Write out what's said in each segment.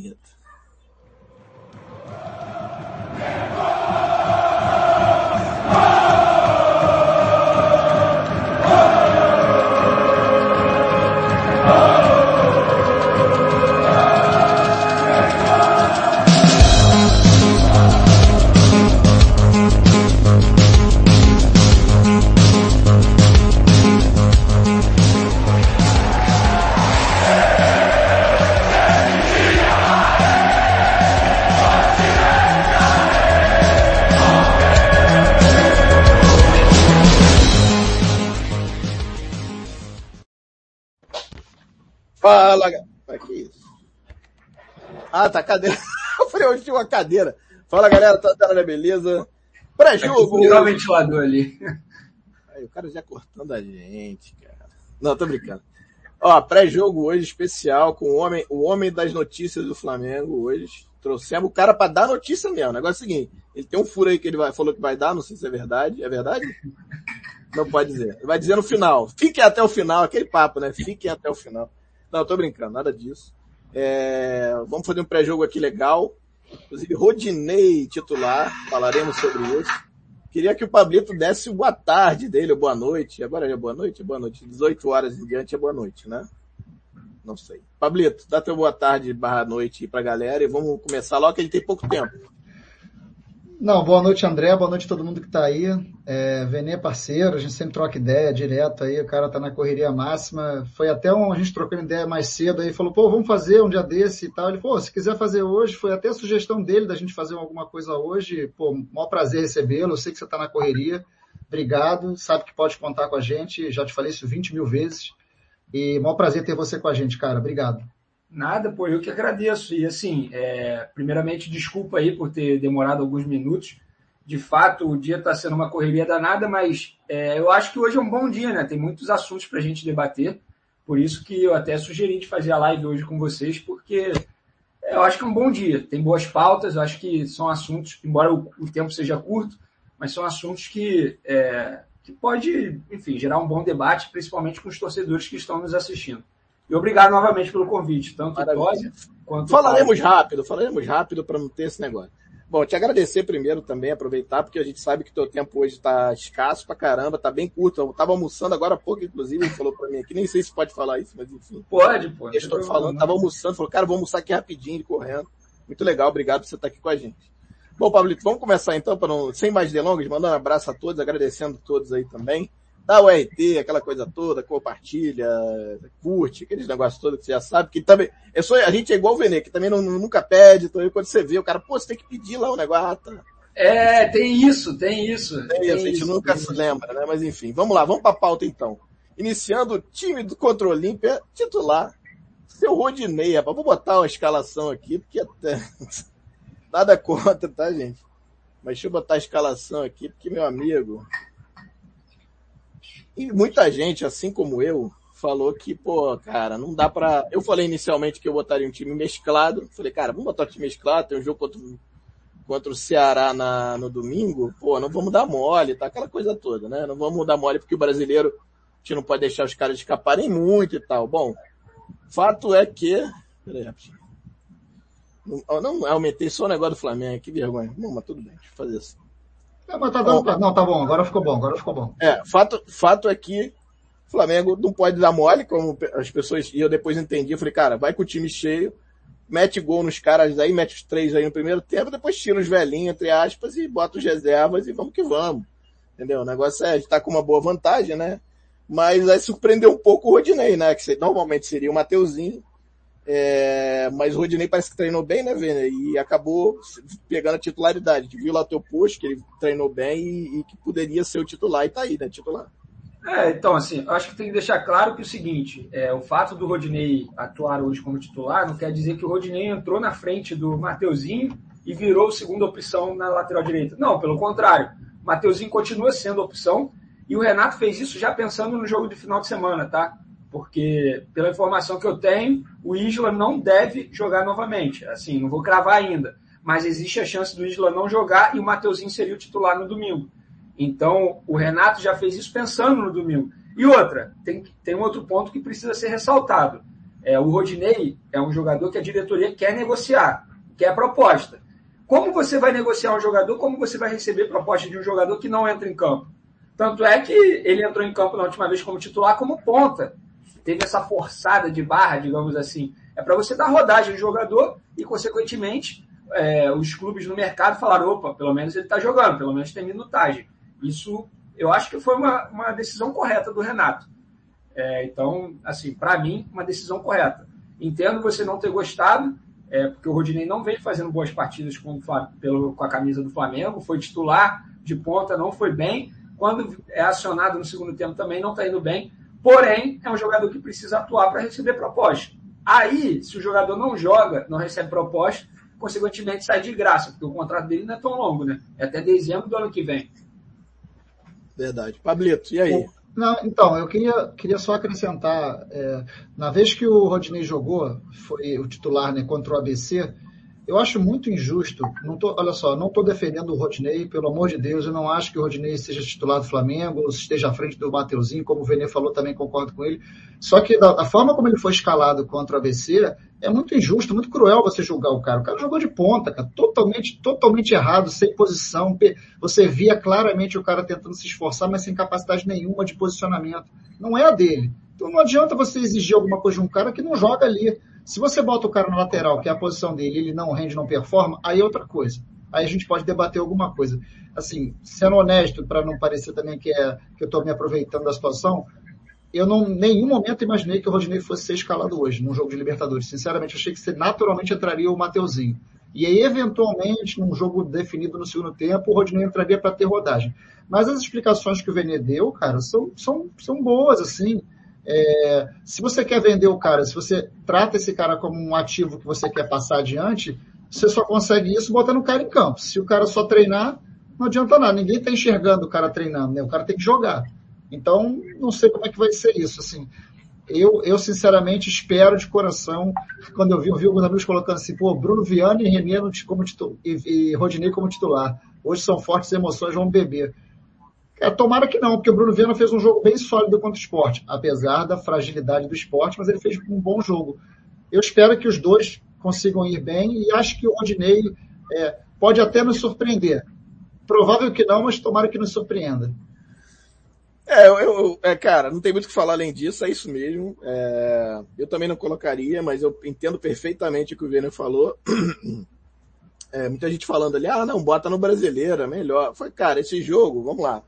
Fala, cadeira. Eu falei, hoje tinha uma cadeira. Fala, galera, tá na beleza? Pré-jogo! Ligar o ventilador ali. Aí, o cara já cortando a gente, cara. Não, tô brincando. Ó, pré-jogo hoje especial com o homem, o homem das notícias do Flamengo hoje. Trouxemos o cara pra dar notícia mesmo. O negócio é o seguinte, ele tem um furo aí que ele vai, falou que vai dar, não sei se é verdade. É verdade? Não pode dizer. Vai dizer no final. Fiquem até o final, aquele papo, né? Fiquem até o final. Não, tô brincando, nada disso. É, vamos fazer um pré-jogo aqui legal. Inclusive, Rodinei titular, falaremos sobre isso. Queria que o Pablito desse boa tarde dele, boa noite. Agora é boa noite? Boa noite. 18 horas em diante é boa noite, né? Não sei. Pablito, dá teu boa tarde barra noite aí pra galera e vamos começar logo que a gente tem pouco tempo. Não, boa noite, André. Boa noite a todo mundo que está aí. É, Venê é parceiro, a gente sempre troca ideia direto aí, o cara tá na correria máxima. Foi até um, a gente trocando ideia mais cedo aí, falou, pô, vamos fazer um dia desse e tal. Ele, pô, se quiser fazer hoje, foi até sugestão dele da gente fazer alguma coisa hoje. Pô, maior prazer recebê-lo, eu sei que você está na correria. Obrigado, sabe que pode contar com a gente, já te falei isso 20 mil vezes. E maior prazer ter você com a gente, cara. Obrigado. Nada, pô, eu que agradeço. E assim, é, primeiramente, desculpa aí por ter demorado alguns minutos. De fato, o dia está sendo uma correria danada, mas é, eu acho que hoje é um bom dia, né? Tem muitos assuntos para a gente debater. Por isso que eu até sugeri de fazer a live hoje com vocês, porque é, eu acho que é um bom dia. Tem boas pautas, eu acho que são assuntos, embora o, o tempo seja curto, mas são assuntos que, é, que pode, enfim, gerar um bom debate, principalmente com os torcedores que estão nos assistindo. E obrigado novamente pelo convite, tanto Maravilha. Quanto Falaremos rápido, falaremos rápido para não ter esse negócio. Bom, te agradecer primeiro também, aproveitar, porque a gente sabe que teu tempo hoje está escasso pra caramba, tá bem curto. Eu tava almoçando agora há pouco, inclusive, ele falou para mim aqui, nem sei se pode falar isso, mas enfim. Pode, pode. Eu estou falando, tava almoçando, falou, cara, vou almoçar aqui rapidinho, correndo. Muito legal, obrigado por você estar aqui com a gente. Bom, Pablito, vamos começar então, para não, sem mais delongas, mandando um abraço a todos, agradecendo a todos aí também. Dá o RT, aquela coisa toda, compartilha, curte, aqueles negócios todos que você já sabe, que também, é só, a gente é igual o Vene, que também não, nunca pede, então quando você vê, o cara, pô, você tem que pedir lá o negócio, ah, tá. É, tem isso, tem isso. Tem isso, a gente nunca se lembra, né? Mas enfim, vamos lá, vamos pra pauta então. Iniciando o time do contra o Olímpia, titular, seu Rodinei, rapaz. Vou botar uma escalação aqui, porque até... nada contra, tá, gente? Mas deixa eu botar a escalação aqui, porque, meu amigo, e muita gente, assim como eu, falou que, pô, cara, não dá pra. Eu falei inicialmente que eu botaria um time mesclado. Falei, cara, vamos botar o time mesclado, tem um jogo contra, contra o Ceará na, no domingo, pô, não vamos dar mole, tá? Aquela coisa toda, né? Não vamos dar mole porque o brasileiro, a gente não pode deixar os caras escaparem muito e tal. Bom, fato é que. Peraí, rapidinho. Não, não aumentei só o negócio do Flamengo, que vergonha. Não, mas tudo bem, deixa eu fazer assim. É, mas tá dando pra... Não, tá bom, agora ficou bom, agora ficou bom. É, fato, fato é que o Flamengo não pode dar mole, como as pessoas, e eu depois entendi, eu falei, cara, vai com o time cheio, mete gol nos caras aí, mete os três aí no primeiro tempo, depois tira os velhinhos, entre aspas, e bota os reservas e vamos que vamos. Entendeu? O negócio é, a gente tá com uma boa vantagem, né? Mas aí surpreendeu um pouco o Rodinei, né? Que normalmente seria o Mateuzinho, é, mas o Rodinei parece que treinou bem, né, Vênia? E acabou pegando a titularidade. Viu lá teu post, que ele treinou bem e, e que poderia ser o titular, e tá aí, né, titular. É, então, assim, acho que tem que deixar claro que é o seguinte, é, o fato do Rodinei atuar hoje como titular não quer dizer que o Rodinei entrou na frente do Mateuzinho e virou segunda opção na lateral direita. Não, pelo contrário. Mateuzinho continua sendo opção e o Renato fez isso já pensando no jogo de final de semana, tá? Porque, pela informação que eu tenho, o Isla não deve jogar novamente. Assim, não vou cravar ainda. Mas existe a chance do Isla não jogar e o Mateuzinho seria o titular no domingo. Então, o Renato já fez isso pensando no domingo. E outra, tem, tem um outro ponto que precisa ser ressaltado. É, o Rodinei é um jogador que a diretoria quer negociar, quer proposta. Como você vai negociar um jogador? Como você vai receber proposta de um jogador que não entra em campo? Tanto é que ele entrou em campo na última vez como titular, como ponta. Teve essa forçada de barra, digamos assim. É para você dar rodagem ao jogador e, consequentemente, é, os clubes no mercado falaram: opa, pelo menos ele está jogando, pelo menos tem minutagem. Isso eu acho que foi uma, uma decisão correta do Renato. É, então, assim, para mim, uma decisão correta. Entendo você não ter gostado, é, porque o Rodinei não vem fazendo boas partidas com, pelo, com a camisa do Flamengo, foi titular de ponta, não foi bem. Quando é acionado no segundo tempo também não está indo bem. Porém, é um jogador que precisa atuar para receber proposta. Aí, se o jogador não joga, não recebe proposta, consequentemente sai de graça, porque o contrato dele não é tão longo, né? É até dezembro do ano que vem. Verdade. Pablito, e aí? Não, então, eu queria, queria só acrescentar, é, na vez que o Rodinei jogou, foi o titular né, contra o ABC, eu acho muito injusto. Não tô, olha só, não estou defendendo o Rodinei, pelo amor de Deus, eu não acho que o Rodinei seja titular do Flamengo, ou esteja à frente do Mateuzinho, como o Vene falou, também concordo com ele. Só que da, da, forma como ele foi escalado contra o ABC, é muito injusto, muito cruel você julgar o cara. O cara jogou de ponta, cara, totalmente, totalmente errado, sem posição. Você via claramente o cara tentando se esforçar, mas sem capacidade nenhuma de posicionamento. Não é a dele. Então não adianta você exigir alguma coisa de um cara que não joga ali. Se você bota o cara na lateral, que é a posição dele, ele não rende, não performa, aí é outra coisa. Aí a gente pode debater alguma coisa. Assim, sendo honesto, para não parecer também que, é, que eu estou me aproveitando da situação, eu não, em nenhum momento imaginei que o Rodinei fosse ser escalado hoje, num jogo de Libertadores. Sinceramente, achei que naturalmente entraria o Mateuzinho. E aí, eventualmente, num jogo definido no segundo tempo, o Rodinei entraria para ter rodagem. Mas as explicações que o Vene deu, cara, são, são, são boas, assim. É, se você quer vender o cara, se você trata esse cara como um ativo que você quer passar adiante, você só consegue isso botando o cara em campo. Se o cara só treinar, não adianta nada. Ninguém está enxergando o cara treinando, né? O cara tem que jogar. Então, não sei como é que vai ser isso. Assim, eu, eu sinceramente espero de coração, quando eu vi, eu vi alguns amigos colocando assim, pô, Bruno Viana e Renê como titular, e, e Rodinei como titular. Hoje são fortes emoções, vão beber. É, tomara que não, porque o Bruno Viana fez um jogo bem sólido contra o esporte, apesar da fragilidade do esporte, mas ele fez um bom jogo. Eu espero que os dois consigam ir bem e acho que o Rodinei é, pode até nos surpreender. Provável que não, mas tomara que nos surpreenda. É, eu, eu, é, cara, não tem muito o que falar além disso, é isso mesmo. É, eu também não colocaria, mas eu entendo perfeitamente o que o Vênio falou. É, muita gente falando ali, ah, não, bota no brasileiro, é melhor. Foi, cara, esse jogo, vamos lá.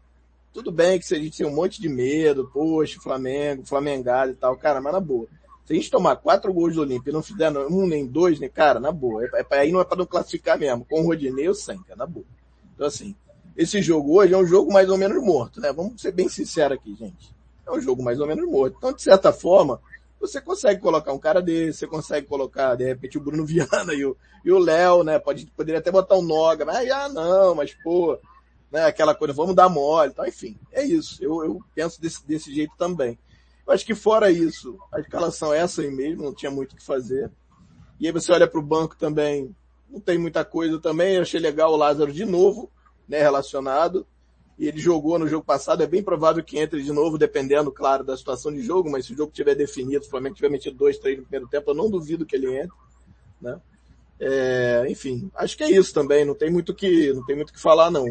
Tudo bem que se a gente tem um monte de medo, poxa, Flamengo, Flamengado e tal, cara, mas na boa. Se a gente tomar quatro gols do Olímpio e não fizer um nem dois, nem, cara, na boa. É, é, aí não é para não classificar mesmo. Com o Rodinei ou sem, cara, na boa. Então assim, esse jogo hoje é um jogo mais ou menos morto, né? Vamos ser bem sinceros aqui, gente. É um jogo mais ou menos morto. Então, de certa forma, você consegue colocar um cara desse, você consegue colocar, de repente, o Bruno Viana e o, e o Léo, né? Pode, poderia até botar um Noga, mas, ah, não, mas, pô, né? Aquela coisa, vamos dar mole, então, enfim, é isso. Eu, eu penso desse, desse jeito também. Eu acho que fora isso, a escalação é essa aí mesmo, não tinha muito o que fazer. E aí você olha para o banco também, não tem muita coisa também. Eu achei legal o Lázaro de novo, né, relacionado. E ele jogou no jogo passado, é bem provável que entre de novo, dependendo, claro, da situação de jogo, mas se o jogo tiver definido, se o Flamengo tiver metido dois, três no primeiro tempo, eu não duvido que ele entre, né? É, enfim, acho que é isso também, não tem muito que, não tem muito que falar não.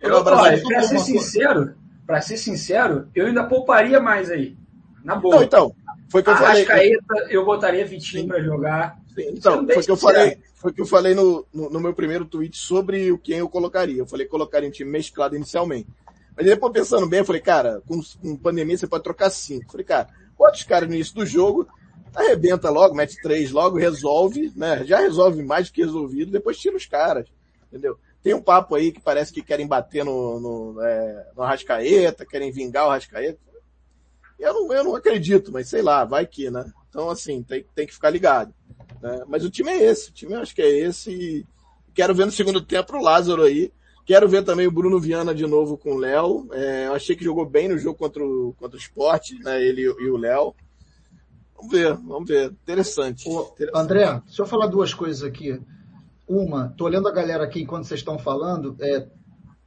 Eu, para ser sincero, para ser sincero, eu ainda pouparia mais aí. Na boa. Não, então, foi que eu falei. Arrascaeta, eu botaria Vitinho para jogar. Sim, então, foi que eu falei, foi que eu falei no, no, no, meu primeiro tweet sobre o quem eu colocaria. Eu falei colocaria um time mesclado inicialmente. Mas depois pensando bem, eu falei, cara, com, com pandemia você pode trocar cinco. Eu falei, cara, bota os caras no início do jogo, arrebenta logo, mete três logo, resolve, né? Já resolve mais do que resolvido, depois tira os caras. Entendeu? Tem um papo aí que parece que querem bater no, no, é, no Arrascaeta, querem vingar o Arrascaeta. Eu não, eu não acredito, mas sei lá, vai que, né? Então, assim, tem, tem que ficar ligado. Né? Mas o time é esse, o time eu acho que é esse. E quero ver no segundo tempo o Lázaro aí. Quero ver também o Bruno Viana de novo com o Léo. É, eu achei que jogou bem no jogo contra o, contra o Sport, né? Ele e o Léo. Vamos ver, vamos ver. Interessante, Ô, interessante. André, deixa eu falar duas coisas aqui. Uma, tô olhando a galera aqui enquanto vocês estão falando. É,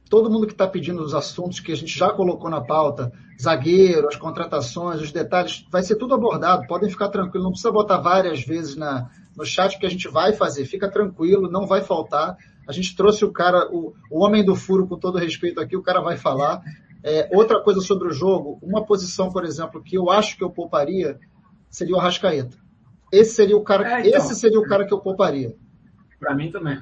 todo mundo que está pedindo os assuntos que a gente já colocou na pauta, zagueiro, as contratações, os detalhes, vai ser tudo abordado. Podem ficar tranquilos, não precisa botar várias vezes na, no chat que a gente vai fazer. Fica tranquilo, não vai faltar. A gente trouxe o cara, o, o homem do furo, com todo respeito aqui, o cara vai falar. É, outra coisa sobre o jogo, uma posição, por exemplo, que eu acho que eu pouparia seria o Arrascaeta. Esse seria o cara, é, então, esse seria o cara que eu pouparia. Para mim também.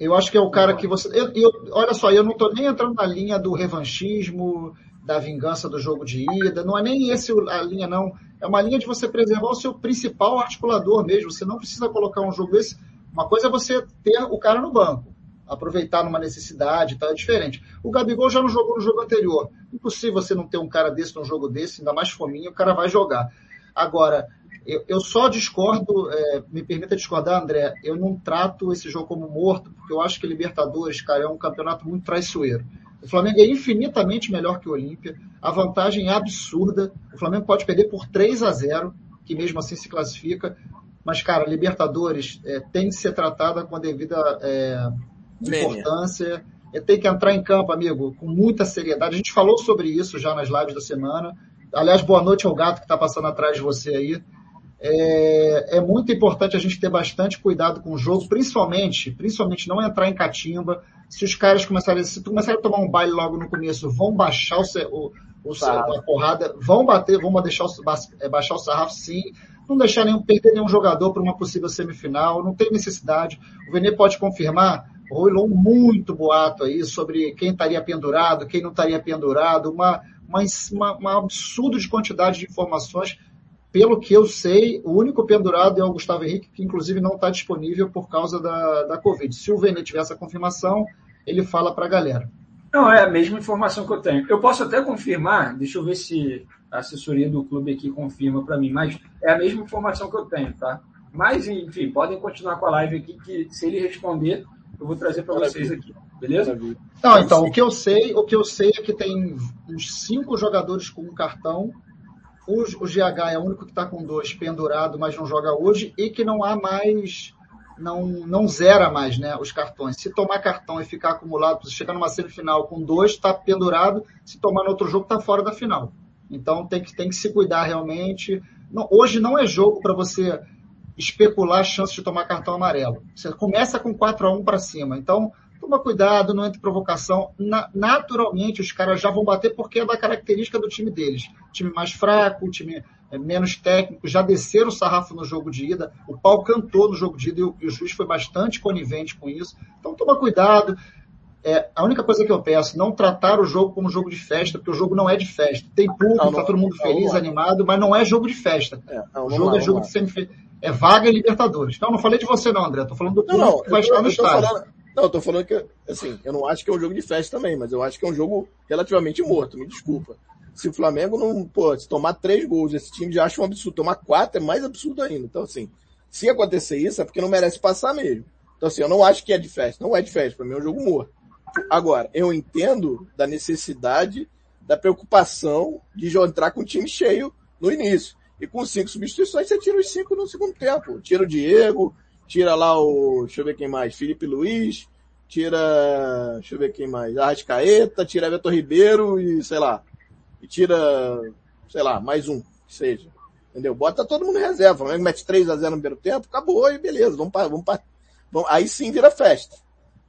Eu acho que é o cara que você. Eu, eu, olha só, eu não estou nem entrando na linha do revanchismo, da vingança do jogo de ida. Não é nem esse a linha, não. É uma linha de você preservar o seu principal articulador mesmo. Você não precisa colocar um jogo desse. Uma coisa é você ter o cara no banco aproveitar numa necessidade, tá? É diferente. O Gabigol já não jogou no jogo anterior. Impossível você não ter um cara desse num jogo desse, ainda mais fominha, o cara vai jogar. Agora, eu, eu só discordo, é, me permita discordar, André, eu não trato esse jogo como morto, porque eu acho que Libertadores, cara, é um campeonato muito traiçoeiro. O Flamengo é infinitamente melhor que o Olímpia, a vantagem é absurda. O Flamengo pode perder por 3 a 0, que mesmo assim se classifica. Mas, cara, Libertadores é, tem que ser tratada com a devida é, importância. É, tem que entrar em campo, amigo, com muita seriedade. A gente falou sobre isso já nas lives da semana. Aliás, boa noite ao gato que está passando atrás de você aí. É, é, muito importante a gente ter bastante cuidado com o jogo, principalmente, principalmente não entrar em catimba. Se os caras começarem, se tu começarem a tomar um baile logo no começo, vão baixar o, o, o a porrada, vão bater, vão deixar o, é, baixar o sarrafo sim, não deixar nenhum, perder nenhum jogador para uma possível semifinal, não tem necessidade. O Vene pode confirmar, rolou muito boato aí sobre quem estaria pendurado, quem não estaria pendurado, uma, uma, uma, absurdo de quantidade de informações. Pelo que eu sei, o único pendurado é o Gustavo Henrique, que inclusive não está disponível por causa da, da Covid. Se o Vene tiver essa confirmação, ele fala para a galera. Não, é a mesma informação que eu tenho. Eu posso até confirmar, deixa eu ver se a assessoria do clube aqui confirma para mim, mas é a mesma informação que eu tenho, tá? Mas, enfim, podem continuar com a live aqui, que se ele responder, eu vou trazer para vocês aqui, beleza? Não, então, o que eu sei, o que eu sei é que tem uns cinco jogadores com um cartão. O, GH é o único que está com dois pendurado, mas não joga hoje, e que não há mais, não, não zera mais né, os cartões. Se tomar cartão e ficar acumulado, se chegar numa semifinal com dois, está pendurado, se tomar no outro jogo, está fora da final. Então tem que, tem que se cuidar realmente. Não, hoje não é jogo para você especular a chance de tomar cartão amarelo. Você começa com 4 a 1 para cima. Então, toma cuidado, não entre provocação. Na, naturalmente, os caras já vão bater porque é da característica do time deles. Time mais fraco, time é, menos técnico, já desceram o sarrafo no jogo de ida. O pau cantou no jogo de ida e o, e o juiz foi bastante conivente com isso. Então, toma cuidado. É, a única coisa que eu peço, não tratar o jogo como jogo de festa, porque o jogo não é de festa. Tem público, está todo mundo feliz, animado, mas não é jogo de festa. É, não, o jogo lá, é jogo de semifinal é vaga em Libertadores. Então, não falei de você não, André. Tô falando do público que vai estar no estádio. Falando, não, eu tô falando que, assim, eu não acho que é um jogo de festa também, mas eu acho que é um jogo relativamente morto, me desculpa. Se o Flamengo não, pô, se tomar três gols, esse time já acha um absurdo. Tomar quatro é mais absurdo ainda. Então, assim, se acontecer isso, é porque não merece passar mesmo. Então, assim, eu não acho que é de festa. Não é de festa. Pra mim é um jogo morto. Agora, eu entendo da necessidade, da preocupação de já entrar com o time cheio no início. E com cinco substituições, você tira os cinco no segundo tempo. Tira o Diego, tira lá o, deixa eu ver quem mais, Felipe Luiz, tira, deixa eu ver quem mais, Arrascaeta, tira Vitor Ribeiro e, sei lá, e tira, sei lá, mais um, que seja. Entendeu? Bota todo mundo em reserva. O Flamengo mete 3 a 0 no primeiro tempo, acabou e beleza, vamos para, vamos para, aí sim vira festa.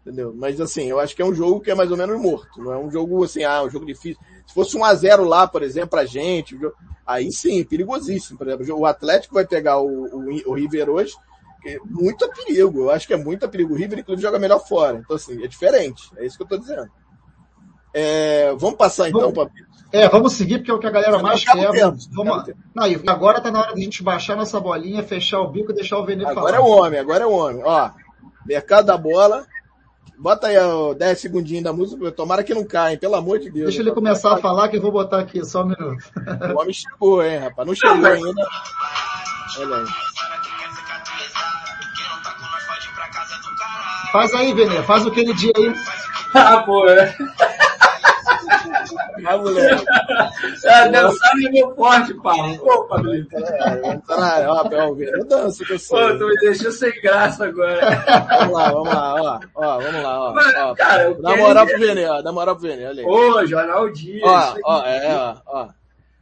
Entendeu? Mas assim, eu acho que é um jogo que é mais ou menos morto. Não é um jogo assim, ah, um jogo difícil. Se fosse um a 0 lá, por exemplo, pra gente, aí sim, perigosíssimo. Por exemplo, o Atlético vai pegar o, o, o River hoje, que é muito perigo. Eu acho que é muito perigo. O River, inclusive, joga melhor fora. Então, assim, é diferente. É isso que eu tô dizendo. É, vamos passar então, vamos, É, vamos seguir, porque é o que a galera mais quer. Vamos, não, e agora tá na hora de a gente baixar nossa bolinha, fechar o bico e deixar o Vene falar. Agora é o homem, agora é o homem. Ó, mercado da bola, Bota aí ó, 10 segundinhos da música, tomara que não caia, pelo amor de Deus. Deixa ele começar a falar que eu vou botar aqui, só um minuto. O homem chegou, hein, rapaz. Não chegou ainda. Olha aí. Faz aí, Venê, faz aquele dia aí. Ah, pô, é. Vai, moleque. É, dançar é meu forte, pai. Pô, Pablito. É, ó, eu danço que eu sei. Pô, tu me deixou sem graça agora. Vamos lá, vamos lá, ó. ó vamos lá, ó. Mas, ó. cara, dá moral pro Vene, ó. Dá moral pro Vene, olha aí. Ô, Jornal Dias. Ó, ó, é, ó, ó.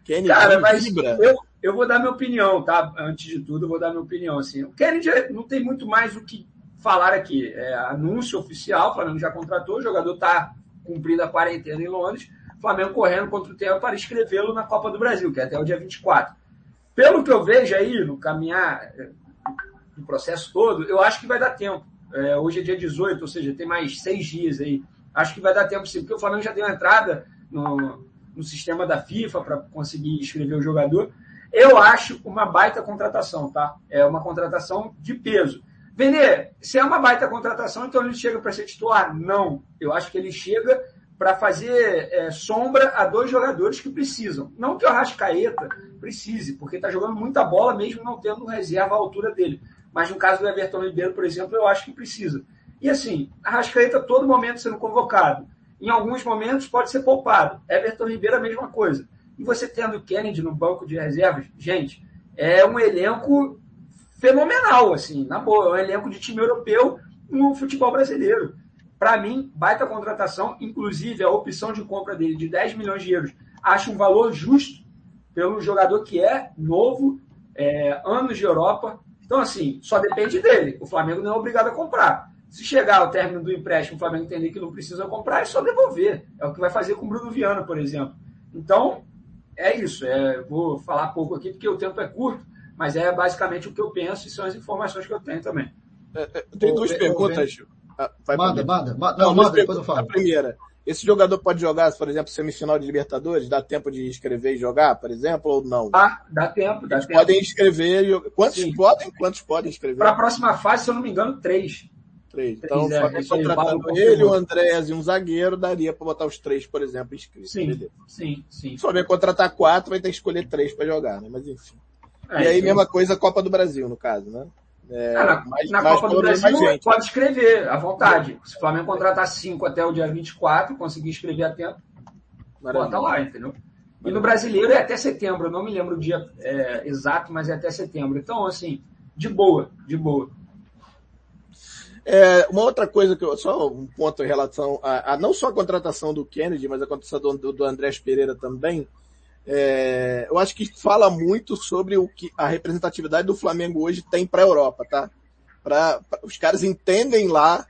Kennedy cara, mas eu, eu vou dar minha opinião, tá? Antes de tudo, eu vou dar minha opinião, assim. O Kennedy não tem muito mais o que falar aqui. É anúncio oficial, o Flamengo já contratou, o jogador está cumprindo a quarentena em Londres, Flamengo correndo contra o tempo para escrevê-lo na Copa do Brasil, que é até o dia 24. Pelo que eu vejo aí, no caminhar do processo todo, eu acho que vai dar tempo. É, hoje é dia 18, ou seja, tem mais seis dias aí. Acho que vai dar tempo sim, porque o Flamengo já deu entrada no, no sistema da FIFA para conseguir escrever o jogador. Eu acho uma baita contratação, tá? É uma contratação de peso. Vender, se é uma baita contratação, então ele chega para ser titular? Não. Eu acho que ele chega para fazer é, sombra a dois jogadores que precisam. Não que o Arrascaeta precise, porque está jogando muita bola mesmo não tendo reserva à altura dele. Mas no caso do Everton Ribeiro, por exemplo, eu acho que precisa. E assim, Arrascaeta todo momento sendo convocado. Em alguns momentos pode ser poupado. Everton Ribeiro a mesma coisa. E você tendo Kennedy no banco de reservas, gente, é um elenco fenomenal, assim, na boa. É um elenco de time europeu no futebol brasileiro. Para mim, baita contratação, inclusive a opção de compra dele de 10 milhões de euros, acho um valor justo pelo jogador que é novo, é, anos de Europa. Então, assim, só depende dele. O Flamengo não é obrigado a comprar. Se chegar ao término do empréstimo, o Flamengo entender que não precisa comprar, é só devolver. É o que vai fazer com o Bruno Viana, por exemplo. Então, é isso. É, vou falar pouco aqui porque o tempo é curto, mas é basicamente o que eu penso e são as informações que eu tenho também. É, é, tem duas perguntas. Ah, manda, manda, manda. Não, não manda, depois eu falo. A primeira, esse jogador pode jogar, por exemplo, semifinal de Libertadores? Dá tempo de escrever e jogar, por exemplo, ou não? Ah, dá tempo, dá Eles tempo. podem escrever. Quantos Sim. podem? Quantos podem escrever? Para a próxima fase, se eu não me engano, três. Três. Então, é, contratando ele, o Andréas e um zagueiro, daria para botar os três, por exemplo, inscritos. Sim, beleza. sim, sim. Se for contratar quatro, vai ter que escolher três para jogar, né? Mas enfim. É, e aí, sim. mesma coisa, Copa do Brasil, no caso, né? É, na, mais, na mais Copa do Brasil, pode escrever à vontade. Se o Flamengo contratar cinco até o dia 24, conseguir escrever a tempo, Maravilha. bota lá, entendeu? E no brasileiro é até setembro, eu não me lembro o dia é, exato, mas é até setembro. Então, assim, de boa, de boa. É, uma outra coisa que eu, só um ponto em relação a, a não só a contratação do Kennedy, mas a contratação do, do Andrés Pereira também, é, eu acho que fala muito sobre o que a representatividade do Flamengo hoje tem para a Europa, tá? Pra, pra, os caras entendem lá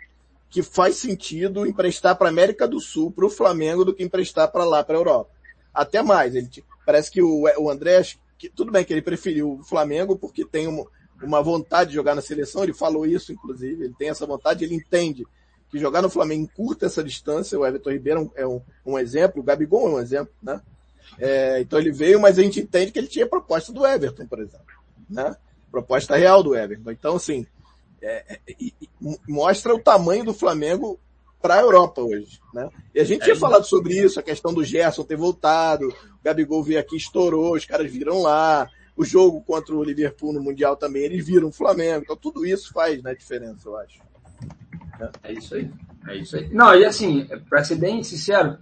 que faz sentido emprestar para América do Sul, para o Flamengo, do que emprestar para lá, para a Europa. Até mais, ele parece que o, o Andrés, que, tudo bem que ele preferiu o Flamengo porque tem um, uma vontade de jogar na seleção, ele falou isso, inclusive, ele tem essa vontade, ele entende que jogar no Flamengo encurta essa distância, o Everton Ribeiro é um, um exemplo, o Gabigol é um exemplo, né? É, então ele veio, mas a gente entende que ele tinha proposta do Everton, por exemplo, né? Proposta real do Everton. Então, assim, é, é, mostra o tamanho do Flamengo para a Europa hoje, né? E a gente tinha é falado sobre isso, a questão do Gerson ter voltado, o Gabigol veio aqui, estourou, os caras viram lá, o jogo contra o Liverpool no Mundial também, eles viram o Flamengo. Então tudo isso faz né, diferença, eu acho. É. é isso aí. É isso aí. Não, e assim, para ser bem sincero,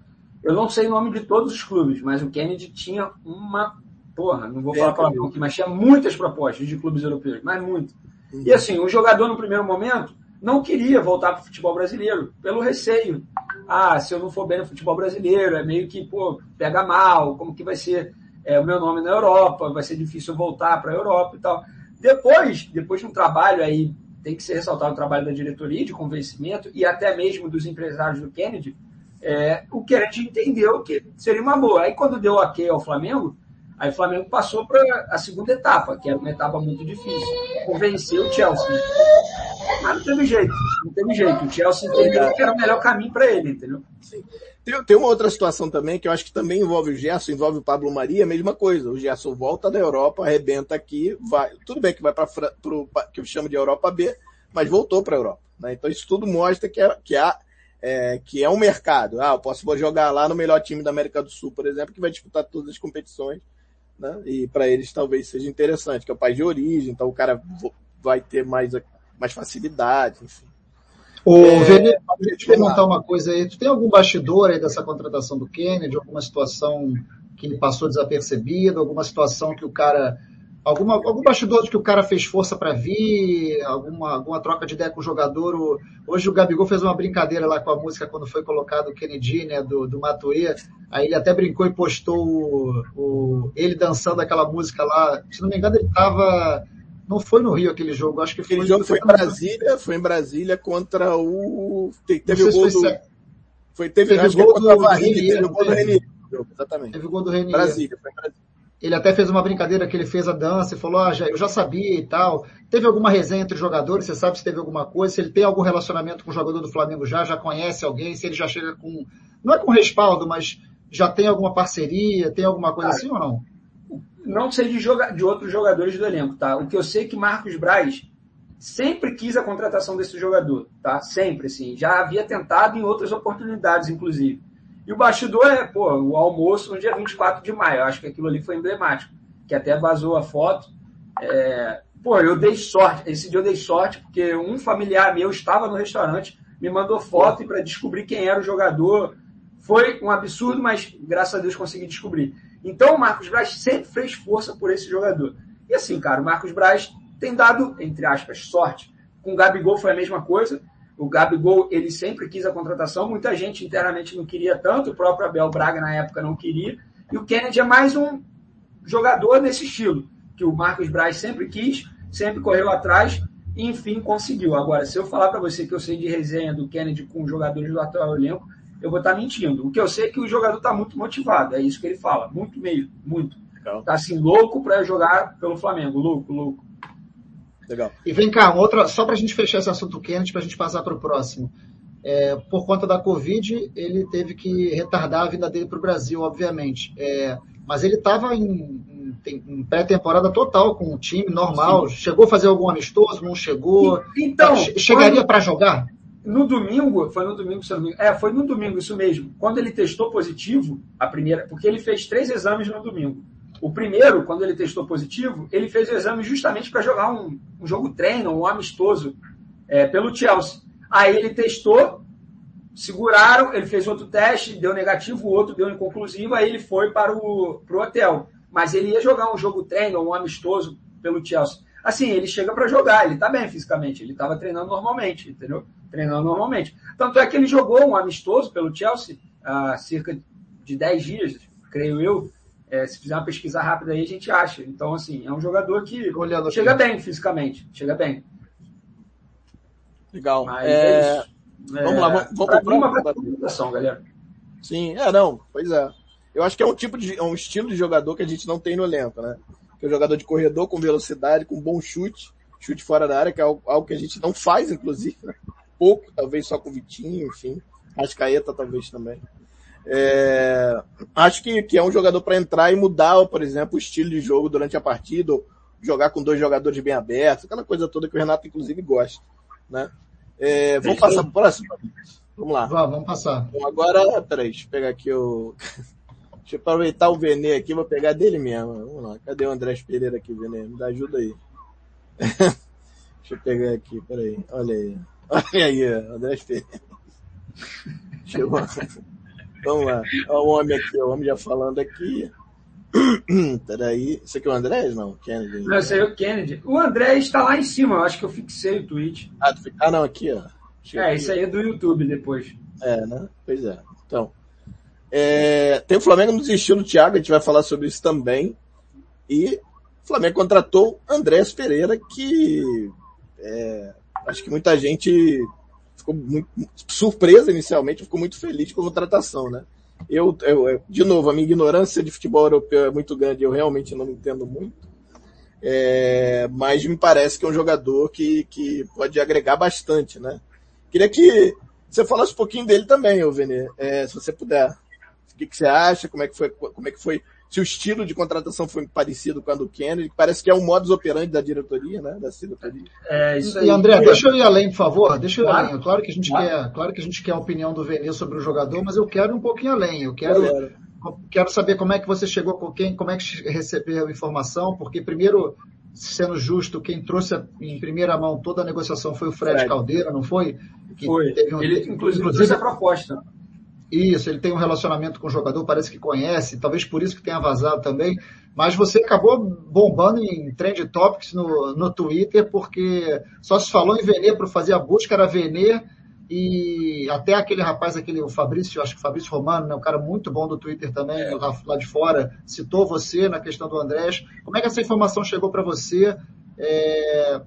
eu não sei o nome de todos os clubes, mas o Kennedy tinha uma. Porra, não vou falar para aqui, mas tinha muitas propostas de clubes europeus, mas muito. Uhum. E assim, o jogador no primeiro momento não queria voltar para o futebol brasileiro, pelo receio. Ah, se eu não for bem no futebol brasileiro, é meio que, pô, pega mal, como que vai ser? é, o meu nome na Europa, vai ser difícil voltar para a Europa e tal. Depois, depois de um trabalho aí, tem que ser ressaltado o trabalho da diretoria de convencimento e até mesmo dos empresários do Kennedy, é, o Kennedy entendeu que seria uma boa. Aí quando deu ok ao Flamengo, aí o Flamengo passou para a segunda etapa, que era uma etapa muito difícil. Convencer o Chelsea. Mas não teve jeito, não teve jeito. O Chelsea entendeu que era o melhor caminho para ele, entendeu? Sim. Tem, tem, uma outra situação também que eu acho que também envolve o Gerson, envolve o Pablo Maria, a mesma coisa. O Gerson volta da Europa, arrebenta aqui, vai. Tudo bem que vai para o que eu chamo de Europa B, mas voltou para a Europa. Né? Então isso tudo mostra que, que, há, é, que é um mercado. Ah, eu posso jogar lá no melhor time da América do Sul, por exemplo, que vai disputar todas as competições. Né? E para eles talvez seja interessante, que é o país de origem, então o cara vai ter mais, mais facilidade, enfim. Ô, é, Vene, deixa eu te perguntar uma coisa aí. Tu tem algum bastidor aí dessa contratação do Kennedy? Alguma situação que ele passou desapercebido? Alguma situação que o cara alguma, algum bastidor que o cara fez força para vir, alguma, alguma troca de ideia com o jogador. hoje o Gabigol fez uma brincadeira lá com a música quando foi colocado o Kennedy, né, do, do Matuê. Aí ele até brincou e postou o, o, ele dançando aquela música lá. Se não me engano, ele estava não foi no Rio aquele jogo, acho que foi. Aquele jogo foi em Brasília, foi em Brasília contra o. Teve o gol do. Foi, teve, teve o gol do, do Renier, teve o gol do Renier. Exatamente. Teve o gol do Renier. Brasília, foi em Brasília. Ele até fez uma brincadeira que ele fez a dança e falou, ah, já, eu já sabia e tal. Teve alguma resenha entre jogadores? Você sabe se teve alguma coisa? Se ele tem algum relacionamento com o jogador do Flamengo já, já conhece alguém? Se ele já chega com, não é com respaldo, mas já tem alguma parceria? Tem alguma coisa assim ou não? Não sei de, joga, de outros jogadores do elenco, tá? O que eu sei é que Marcos Braz sempre quis a contratação desse jogador, tá? Sempre, assim. Já havia tentado em outras oportunidades, inclusive. E o bastidor é, pô, o almoço no dia 24 de maio. Eu acho que aquilo ali foi emblemático. Que até vazou a foto. É, pô, eu dei sorte. Esse dia eu dei sorte porque um familiar meu estava no restaurante, me mandou foto e para descobrir quem era o jogador. Foi um absurdo, mas graças a Deus consegui descobrir. Então o Marcos Braz sempre fez força por esse jogador. E assim, cara, o Marcos Braz tem dado, entre aspas, sorte. Com o Gabigol foi a mesma coisa. O Gabigol, ele sempre quis a contratação, muita gente internamente não queria tanto, o próprio Abel Braga na época não queria, e o Kennedy é mais um jogador desse estilo, que o Marcos Braz sempre quis, sempre correu atrás, e enfim conseguiu. Agora, se eu falar para você que eu sei de resenha do Kennedy com jogadores do atual elenco, eu vou estar tá mentindo. O que eu sei é que o jogador está muito motivado, é isso que ele fala, muito mesmo, muito. Está assim, louco para jogar pelo Flamengo, louco, louco. Legal. E vem cá, outra, só para a gente fechar esse assunto quente, para a gente passar para o próximo. É, por conta da Covid, ele teve que retardar a vinda dele para o Brasil, obviamente. É, mas ele estava em, em, em pré-temporada total com o time normal. Sim. Chegou a fazer algum amistoso? Não chegou? Então, é, chegaria para jogar? No domingo, foi no domingo, se não me engano. É, foi no domingo, isso mesmo. Quando ele testou positivo, a primeira, porque ele fez três exames no domingo. O primeiro, quando ele testou positivo, ele fez o exame justamente para jogar um, um, jogo treino, um amistoso, é, pelo Chelsea. Aí ele testou, seguraram, ele fez outro teste, deu negativo, o outro deu inconclusivo, aí ele foi para o pro hotel. Mas ele ia jogar um jogo treino, um amistoso pelo Chelsea. Assim, ele chega para jogar, ele está bem fisicamente, ele estava treinando normalmente, entendeu? Treinando normalmente. Tanto é que ele jogou um amistoso pelo Chelsea há cerca de 10 dias, creio eu, é, se fizer uma pesquisa rápida aí, a gente acha. Então, assim, é um jogador que Olhando chega aqui. bem fisicamente. Chega bem. Legal. Mas é... é vamos lá, vamos, vamos para a apresentação, galera. Sim, é, não, pois é. Eu acho que é um tipo de, é um estilo de jogador que a gente não tem no elenco, né? Que é um jogador de corredor com velocidade, com bom chute, chute fora da área, que é algo, algo que a gente não faz, inclusive, né? Pouco, talvez só com o Vitinho, enfim. Ascaeta talvez também. É, acho que, que é um jogador para entrar e mudar, por exemplo, o estilo de jogo durante a partida, jogar com dois jogadores bem abertos, aquela coisa toda que o Renato inclusive gosta, né? É, vamos passar para o próximo? Vamos lá. Vamos, vamos passar. Então, agora, peraí, deixa eu pegar aqui o... Deixa eu aproveitar o Venê aqui, vou pegar dele mesmo. Vamos lá, cadê o André Pereira aqui, Venê? Me dá ajuda aí. deixa eu pegar aqui, peraí, olha aí. Olha aí, André Pereira. Chegou. Vamos lá. Olha o homem aqui, o homem já falando aqui. Peraí. Esse aqui é o André? Não, Kennedy. Não, esse aí é o Kennedy. O André está lá em cima, eu acho que eu fixei o tweet. Ah, tu... ah não, aqui, ó. Chega é, aqui. isso aí é do YouTube depois. É, né? Pois é. Então. É... Tem o Flamengo no desistiu do Thiago, a gente vai falar sobre isso também. E o Flamengo contratou Andrés Pereira, que é... acho que muita gente ficou muito surpresa inicialmente, ficou muito feliz com a contratação, né? Eu, eu, de novo, a minha ignorância de futebol europeu é muito grande, eu realmente não entendo muito. É, mas me parece que é um jogador que, que pode agregar bastante, né? Queria que você falasse um pouquinho dele também, ô Vene, é, se você puder. O que, que você acha? Como é que foi, como é que foi se o estilo de contratação foi parecido com a do Kennedy, parece que é um modus operandi da diretoria, né? Da diretoria. É, isso aí. E André, deixa eu ir além, por favor. Deixa eu ir claro. além. Claro que a gente claro. quer, claro que a gente quer a opinião do Vene sobre o jogador, mas eu quero um pouquinho além. Eu quero, quero saber como é que você chegou com quem, como é que recebeu a informação, porque primeiro sendo justo, quem trouxe em primeira mão toda a negociação foi o Fred, Fred. Caldeira, não foi? Que foi. Um, ele, inclusive, trouxe a proposta. Isso, ele tem um relacionamento com o jogador, parece que conhece, talvez por isso que tenha vazado também. Mas você acabou bombando em Trend Topics no, no Twitter, porque só se falou em Venê para fazer a busca, era Venê e até aquele rapaz, aquele o Fabrício, acho que Fabrício Romano, né, um cara muito bom do Twitter também, é. lá, lá, de fora, citou você na questão do Andrés. Como é que essa informação chegou para você? É,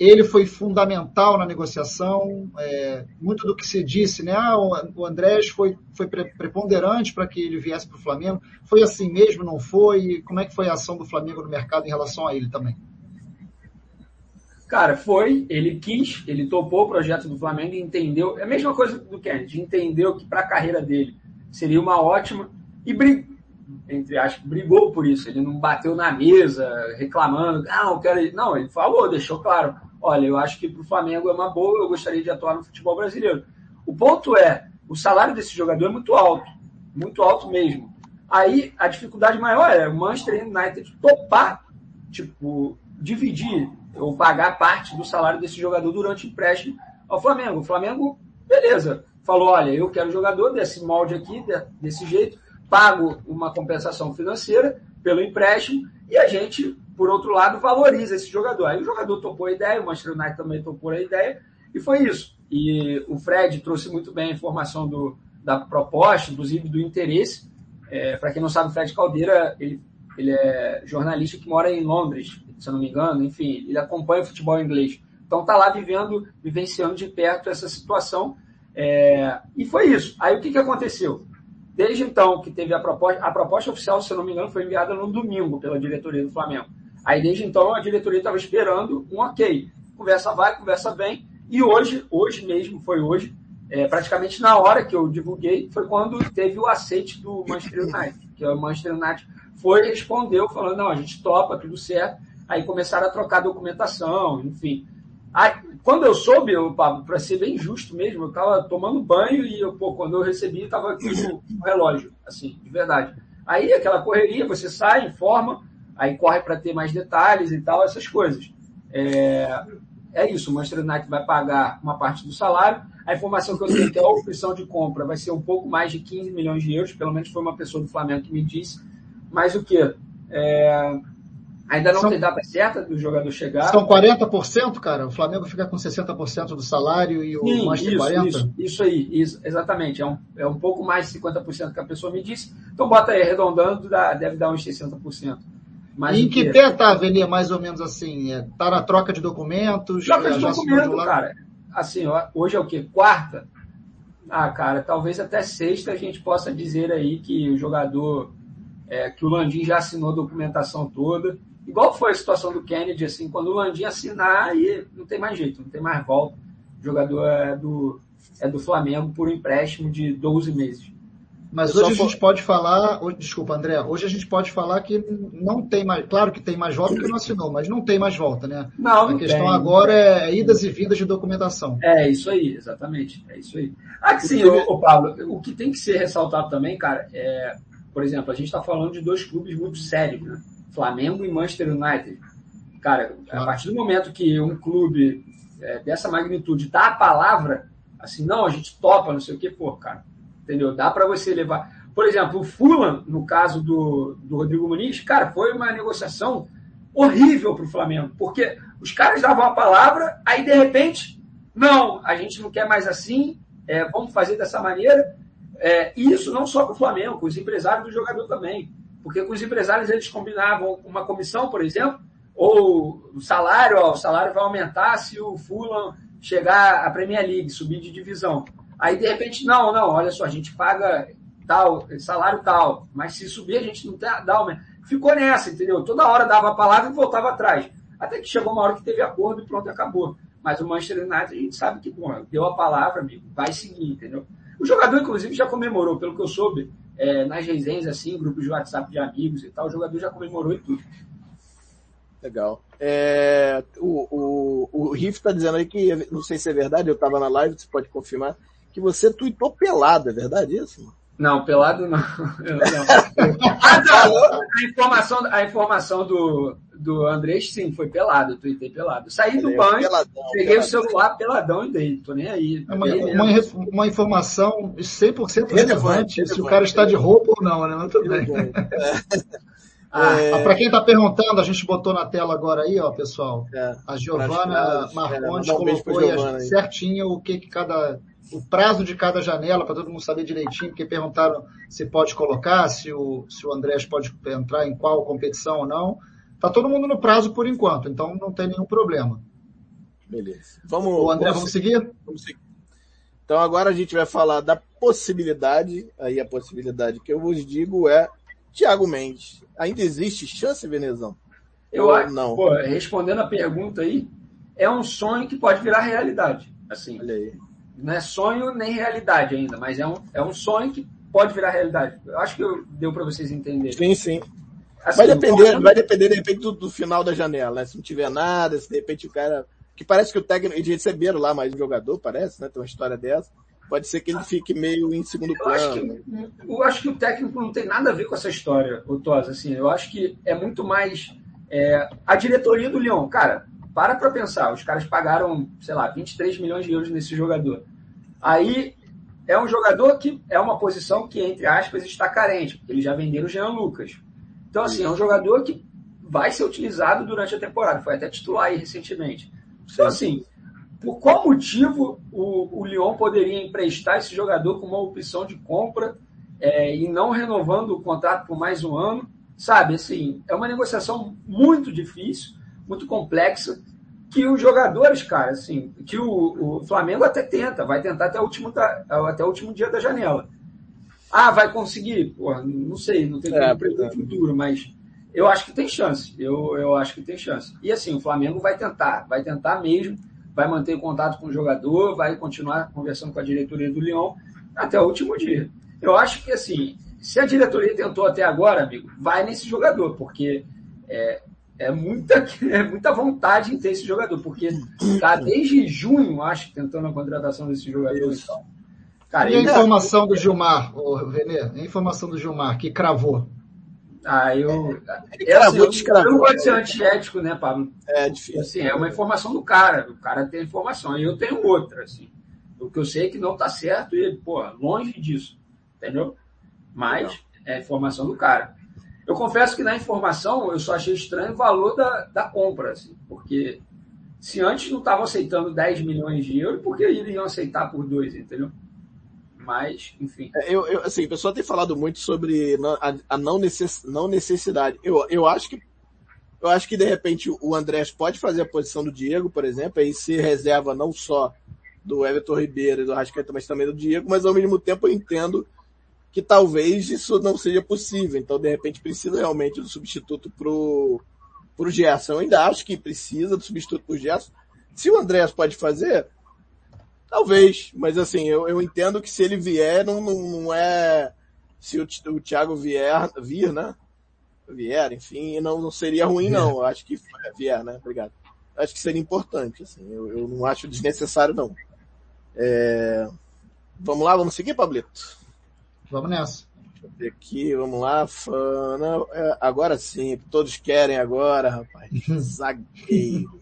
ele foi fundamental na negociação, é, muito do que se disse, né? Ah, o Andrés foi, foi preponderante para que ele viesse para o Flamengo. Foi assim mesmo, não foi? Como é que foi a ação do Flamengo no mercado em relação a ele também? Cara, foi, ele quis, ele topou o projeto do Flamengo e entendeu. É a mesma coisa do Kennedy, entendeu que para a carreira dele seria uma ótima e brigou, entre brigou por isso. Ele não bateu na mesa reclamando, não, eu quero. Não, ele falou, deixou claro: olha, eu acho que para o Flamengo é uma boa, eu gostaria de atuar no futebol brasileiro. O ponto é, o salário desse jogador é muito alto, muito alto mesmo. Aí a dificuldade maior é o Manchester United topar, tipo, dividir ou pagar parte do salário desse jogador durante o empréstimo ao Flamengo. O Flamengo, beleza, falou: olha, eu quero jogador desse molde aqui, desse jeito, pago uma compensação financeira pelo empréstimo e a gente, por outro lado, valoriza esse jogador. Aí o jogador topou a ideia, o Manchester United também topou a ideia e foi isso. E o Fred trouxe muito bem a informação do, da proposta, inclusive do interesse. É, Para quem não sabe, o Fred Caldeira ele, ele é jornalista que mora em Londres se eu não me engano, enfim, ele acompanha o futebol inglês. Então tá lá vivendo, vivenciando de perto essa situação. É, e foi isso. Aí o que, que aconteceu? Desde então que teve a proposta, a proposta oficial, se eu não me engano, foi enviada no domingo pela diretoria do Flamengo. Aí desde então a diretoria estava esperando um ok. Conversa vai, conversa vem. E hoje, hoje mesmo, foi hoje, é, praticamente na hora que eu divulguei, foi quando teve o aceite do Manchester United. Que o Manchester United foi respondeu falando, não, a gente topa, tudo certo. Aí começaram a trocar documentação, enfim. Aí, quando eu soube, para ser bem justo mesmo, eu estava tomando banho e pô, quando eu recebi, estava no, no relógio, assim, de verdade. Aí aquela correria, você sai, informa, aí corre para ter mais detalhes e tal, essas coisas. É, é isso, o Manchester United vai pagar uma parte do salário. A informação que eu tenho é que a opção de compra vai ser um pouco mais de 15 milhões de euros, pelo menos foi uma pessoa do Flamengo que me disse. Mas o que? É, Ainda não são, tem data certa do jogador chegar. São 40%, cara? O Flamengo fica com 60% do salário e o Sim, Manchester isso, 40%? Isso, isso aí, isso, exatamente. É um, é um pouco mais de 50% que a pessoa me disse. Então bota aí, arredondando, dá, deve dar uns 60%. Mas em que pé tá, Venia, mais ou menos assim? É, tá na troca de documentos? Troca de documento, cara. Assim, hoje é o quê? Quarta? Ah, cara, talvez até sexta a gente possa dizer aí que o jogador, é, que o Landim já assinou a documentação toda Igual foi a situação do Kennedy, assim, quando o Landim assinar, e não tem mais jeito, não tem mais volta. O jogador é do, é do Flamengo por um empréstimo de 12 meses. Mas hoje a gente pode falar, desculpa, André, hoje a gente pode falar que não tem mais, claro que tem mais volta porque não assinou, mas não tem mais volta, né? Não, não A questão tem. agora é idas e vindas de documentação. É, isso aí, exatamente, é isso aí. Ah, sim, o, o Pablo, o que tem que ser ressaltado também, cara, é, por exemplo, a gente está falando de dois clubes muito sérios, né? Flamengo e Manchester United. Cara, a partir do momento que um clube é, dessa magnitude dá a palavra, assim, não, a gente topa, não sei o que, pô, cara, entendeu? Dá para você levar. Por exemplo, o Fulham, no caso do, do Rodrigo Muniz, cara, foi uma negociação horrível para o Flamengo, porque os caras davam a palavra, aí de repente, não, a gente não quer mais assim, é, vamos fazer dessa maneira. É, e isso não só para o Flamengo, com os empresários do jogador também. Porque com os empresários eles combinavam uma comissão, por exemplo, ou o salário, ó, o salário vai aumentar se o Fulham chegar à Premier League, subir de divisão. Aí, de repente, não, não, olha só, a gente paga tal, salário tal, mas se subir a gente não dá aumento. Ficou nessa, entendeu? Toda hora dava a palavra e voltava atrás. Até que chegou uma hora que teve acordo e pronto, acabou. Mas o Manchester United, a gente sabe que, bom, deu a palavra, amigo, vai seguir, entendeu? O jogador, inclusive, já comemorou, pelo que eu soube, é, nas resenhas, assim, grupos de WhatsApp de amigos e tal, o jogador já comemorou e tudo. Legal. É, o, o, o Riff está dizendo aí que, não sei se é verdade, eu estava na live, você pode confirmar, que você tweetou pelado, é verdade isso? Não, pelado não. não. Ah, não. A informação, a informação do, do Andrés, sim, foi pelado. Eu tuitei pelado. Saí do banho, peladão, peguei peladão. o celular peladão e dei. Tô nem aí. É uma, uma, uma, informação 100% relevante, se o cara está de roupa ou não, né? Mas tudo bem. Ah, é... Para quem está perguntando, a gente botou na tela agora aí, ó, pessoal. É, a Giovana Marcondes é, colocou aí certinho o que, que cada o prazo de cada janela, para todo mundo saber direitinho, porque perguntaram se pode colocar, se o, se o Andrés pode entrar em qual competição ou não. Está todo mundo no prazo por enquanto, então não tem nenhum problema. Beleza. Vamos, o André, vamos, vamos seguir? Vamos seguir. Então agora a gente vai falar da possibilidade, aí a possibilidade que eu vos digo é Tiago Mendes. Ainda existe chance, Venezão? Eu acho, não. Pô, respondendo a pergunta aí, é um sonho que pode virar realidade. Assim. Olha aí não é sonho nem realidade ainda, mas é um, é um sonho que pode virar realidade. Eu acho que eu, deu para vocês entenderem. Sim, sim. Assim, vai, depender, vai depender, de repente, do, do, final da janela, né? Se não tiver nada, se de repente o cara. Que parece que o técnico. Eles receberam lá mais um jogador, parece, né? Tem uma história dessa. Pode ser que ele fique meio em segundo plano. Eu acho que, eu acho que o técnico não tem nada a ver com essa história, o Tosa. Assim, eu acho que é muito mais. É, a diretoria do Lyon, cara, para para pensar, os caras pagaram, sei lá, 23 milhões de euros nesse jogador. Aí é um jogador que é uma posição que, entre aspas, está carente, porque eles já venderam o Jean Lucas. Então, assim, é um jogador que vai ser utilizado durante a temporada, foi até titular aí recentemente. Então, assim, por qual motivo o, o Lyon poderia emprestar esse jogador com uma opção de compra é, e não renovando o contrato por mais um ano? Sabe, assim, é uma negociação muito difícil, muito complexa, que os jogadores, cara, assim, que o, o Flamengo até tenta, vai tentar até o, último da, até o último dia da janela. Ah, vai conseguir? Porra, não sei, não tem é, como é, futuro, mas eu acho que tem chance. Eu, eu acho que tem chance. E assim, o Flamengo vai tentar, vai tentar mesmo, vai manter contato com o jogador, vai continuar conversando com a diretoria do Lyon até o último dia. Eu acho que assim, se a diretoria tentou até agora, amigo, vai nesse jogador, porque é, é muita, é muita vontade em ter esse jogador, porque tá desde junho, acho, tentando a contratação desse jogador. Então. Cara, e a informação do Gilmar, o Renê, a informação do Gilmar, que cravou. Ah, eu. É, assim, eu, eu não gosto de ser antiético, né, Pablo? É difícil. Assim, é uma informação do cara. O cara tem informação. E eu tenho outra, assim. O que eu sei é que não tá certo e, pô, longe disso. Entendeu? Mas não. é informação do cara. Eu confesso que na informação eu só achei estranho o valor da, da compra, assim, porque se antes não estavam aceitando 10 milhões de euros, por que iriam aceitar por dois, entendeu? Mas, enfim. É, eu, eu, assim, o pessoal tem falado muito sobre a, não, necess, não necessidade. Eu, eu acho que eu acho que de repente o Andrés pode fazer a posição do Diego, por exemplo, aí se reserva não só do Everton Ribeiro e do Rascaeta, mas também do Diego, mas ao mesmo tempo eu entendo que talvez isso não seja possível. Então, de repente, precisa realmente do substituto pro, pro Gerson. Eu ainda acho que precisa do substituto pro Gerson. Se o Andréas pode fazer, talvez. Mas assim, eu, eu entendo que se ele vier, não, não, não é, se o, o Thiago vier, vir, né? Vier, enfim, não, não seria ruim não. Eu acho que vier, né? Obrigado. Eu acho que seria importante, assim. Eu, eu não acho desnecessário não. É... Vamos lá, vamos seguir, Pablito? Vamos nessa. Aqui, vamos lá. Fana. É, agora sim, todos querem agora, rapaz. Zagueiro.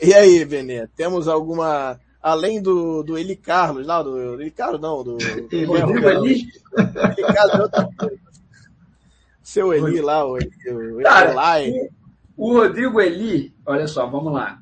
E aí, Benê, temos alguma. Além do, do Eli Carlos, lá, do Eli Carlos não, do. Rodrigo Eli? Eli Carlos é outra coisa. Seu Eli lá, o, o, Cara, o, o Rodrigo Eli, olha só, vamos lá.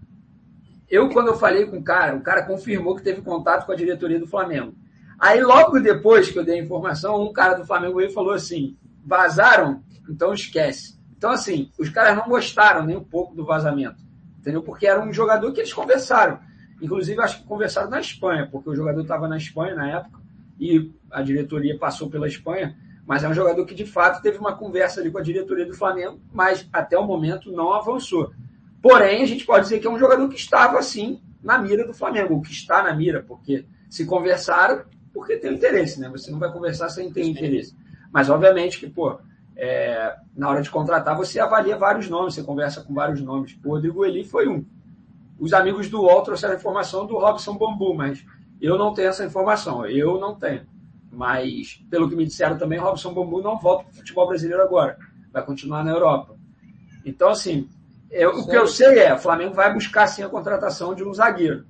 Eu, quando eu falei com o cara, o cara confirmou que teve contato com a diretoria do Flamengo. Aí logo depois que eu dei a informação, um cara do Flamengo veio e falou assim: vazaram? Então esquece. Então, assim, os caras não gostaram nem um pouco do vazamento. Entendeu? Porque era um jogador que eles conversaram. Inclusive, acho que conversaram na Espanha, porque o jogador estava na Espanha na época e a diretoria passou pela Espanha. Mas é um jogador que, de fato, teve uma conversa ali com a diretoria do Flamengo, mas até o momento não avançou. Porém, a gente pode dizer que é um jogador que estava, assim, na mira do Flamengo, que está na mira, porque se conversaram porque tem interesse, né? Você não vai conversar sem ter interesse. Mas, obviamente, que, pô, é, na hora de contratar, você avalia vários nomes, você conversa com vários nomes. O Rodrigo Eli foi um. Os amigos do UOL trouxeram a informação do Robson Bambu, mas eu não tenho essa informação, eu não tenho. Mas, pelo que me disseram também, Robson Bambu não volta para o futebol brasileiro agora. Vai continuar na Europa. Então, assim, eu, o que eu sei é, o Flamengo vai buscar sim a contratação de um zagueiro.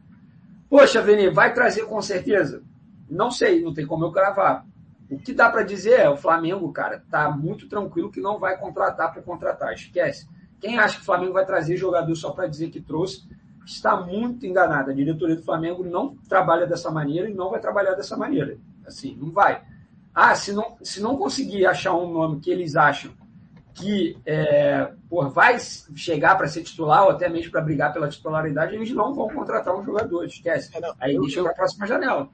Poxa, Veni, vai trazer com certeza? Não sei, não tem como eu cravar. O que dá para dizer é, o Flamengo, cara, tá muito tranquilo que não vai contratar por contratar, esquece. Quem acha que o Flamengo vai trazer jogador só para dizer que trouxe, está muito enganado. A diretoria do Flamengo não trabalha dessa maneira e não vai trabalhar dessa maneira. Assim, não vai. Ah, se não, se não conseguir achar um nome que eles acham que é, por, vai chegar para ser titular ou até mesmo para brigar pela titularidade, eles não vão contratar um jogador, esquece. É, não, Aí eu, deixa para a próxima janela.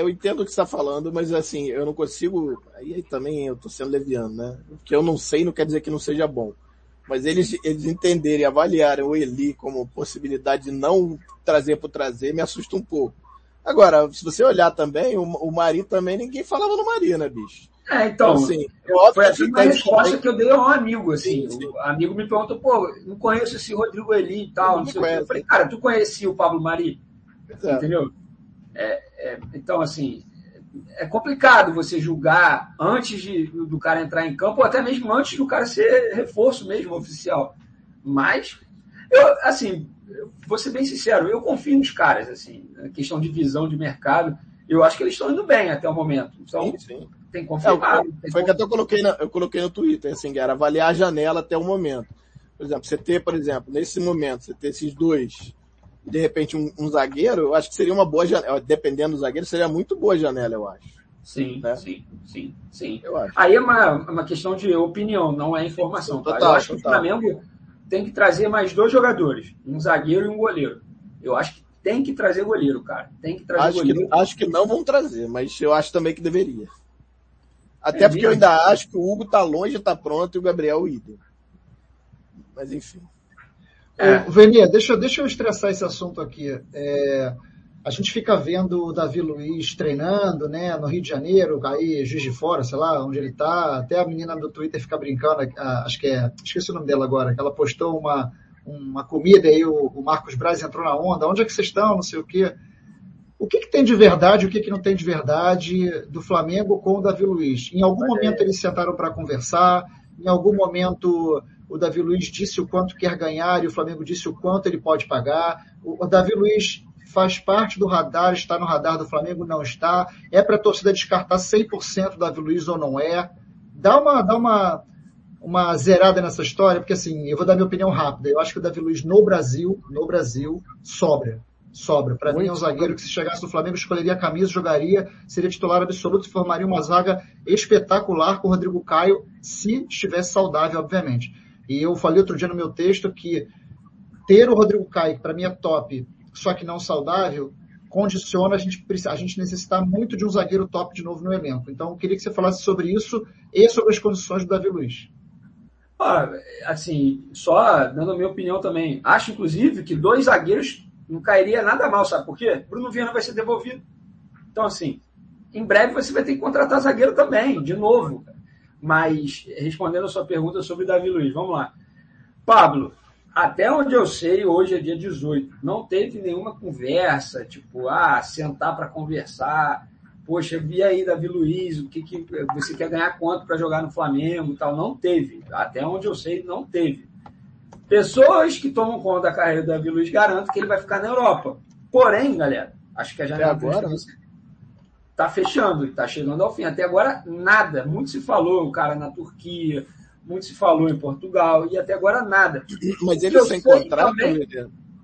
Eu entendo o que você está falando, mas assim, eu não consigo. Aí também eu estou sendo leviano, né? Porque eu não sei não quer dizer que não seja bom. Mas eles, eles entenderem, avaliarem o Eli como possibilidade de não trazer por trazer, me assusta um pouco. Agora, se você olhar também, o, o Mari também, ninguém falava no Mari, né, bicho? É, então, então assim, foi assim uma resposta que eu dei a um amigo, assim. Sim, sim. O amigo me perguntou, pô, não conheço esse Rodrigo Eli e tal, não sei conhece. o que. Eu falei, cara, tu conhecia o Pablo Mari? É. Entendeu? É, é, então, assim, é complicado você julgar antes de, do cara entrar em campo, ou até mesmo antes do cara ser reforço mesmo oficial. Mas, eu, assim, vou ser bem sincero, eu confio nos caras, assim, na questão de visão de mercado. Eu acho que eles estão indo bem até o momento. Então, sim, sim. tem que confiar. É, foi que até eu coloquei, na, eu coloquei no Twitter, assim, era avaliar a janela até o momento. Por exemplo, você ter, por exemplo, nesse momento, você ter esses dois, de repente um, um zagueiro, eu acho que seria uma boa janela. Dependendo do zagueiro, seria muito boa janela, eu acho. Sim, né? sim, sim, sim. Eu acho. Aí é uma, uma questão de opinião, não é informação. Tá? Total, eu acho total. que o Flamengo tem que trazer mais dois jogadores, um zagueiro e um goleiro. Eu acho que tem que trazer goleiro, cara. Tem que trazer acho goleiro. Que, acho que não vão trazer, mas eu acho também que deveria. Até é porque mesmo? eu ainda acho que o Hugo tá longe, tá pronto e o Gabriel o idem. Mas enfim. É. Venia, deixa, deixa eu estressar esse assunto aqui. É, a gente fica vendo o Davi Luiz treinando, né, no Rio de Janeiro, aí Juiz de Fora, sei lá, onde ele tá. Até a menina do Twitter fica brincando, acho que é, esqueci o nome dela agora, que ela postou uma, uma comida e o, o Marcos Braz entrou na onda. Onde é que vocês estão? Não sei o quê. O que, que tem de verdade, o que, que não tem de verdade do Flamengo com o Davi Luiz? Em algum momento eles sentaram para conversar, em algum momento o Davi Luiz disse o quanto quer ganhar e o Flamengo disse o quanto ele pode pagar. O Davi Luiz faz parte do radar, está no radar do Flamengo, não está. É para a torcida descartar 100% Davi Luiz ou não é. Dá uma, dá uma, uma zerada nessa história, porque assim, eu vou dar minha opinião rápida. Eu acho que o Davi Luiz no Brasil, no Brasil, sobra. Sobra. Para mim é um zagueiro que se chegasse no Flamengo escolheria a camisa, jogaria, seria titular absoluto e formaria uma zaga espetacular com o Rodrigo Caio, se estivesse saudável, obviamente. E eu falei outro dia no meu texto que ter o Rodrigo Caio, que para mim é top, só que não saudável, condiciona a gente, a gente necessitar muito de um zagueiro top de novo no elenco. Então, eu queria que você falasse sobre isso e sobre as condições do Davi Luiz. Ah, assim, só dando a minha opinião também. Acho, inclusive, que dois zagueiros não cairia nada mal, sabe por quê? Bruno Viana vai ser devolvido. Então, assim, em breve você vai ter que contratar zagueiro também, de novo. Mas, respondendo a sua pergunta sobre Davi Luiz, vamos lá. Pablo, até onde eu sei, hoje é dia 18. Não teve nenhuma conversa, tipo, ah, sentar para conversar. Poxa, vi aí Davi Luiz, o que, que você quer ganhar quanto para jogar no Flamengo e tal. Não teve. Até onde eu sei, não teve. Pessoas que tomam conta da carreira do Davi Luiz garantem que ele vai ficar na Europa. Porém, galera, acho que a janela agora está fechando, está chegando ao fim. Até agora, nada. Muito se falou, o cara na Turquia, muito se falou em Portugal e até agora nada. Mas ele sem contrato, também,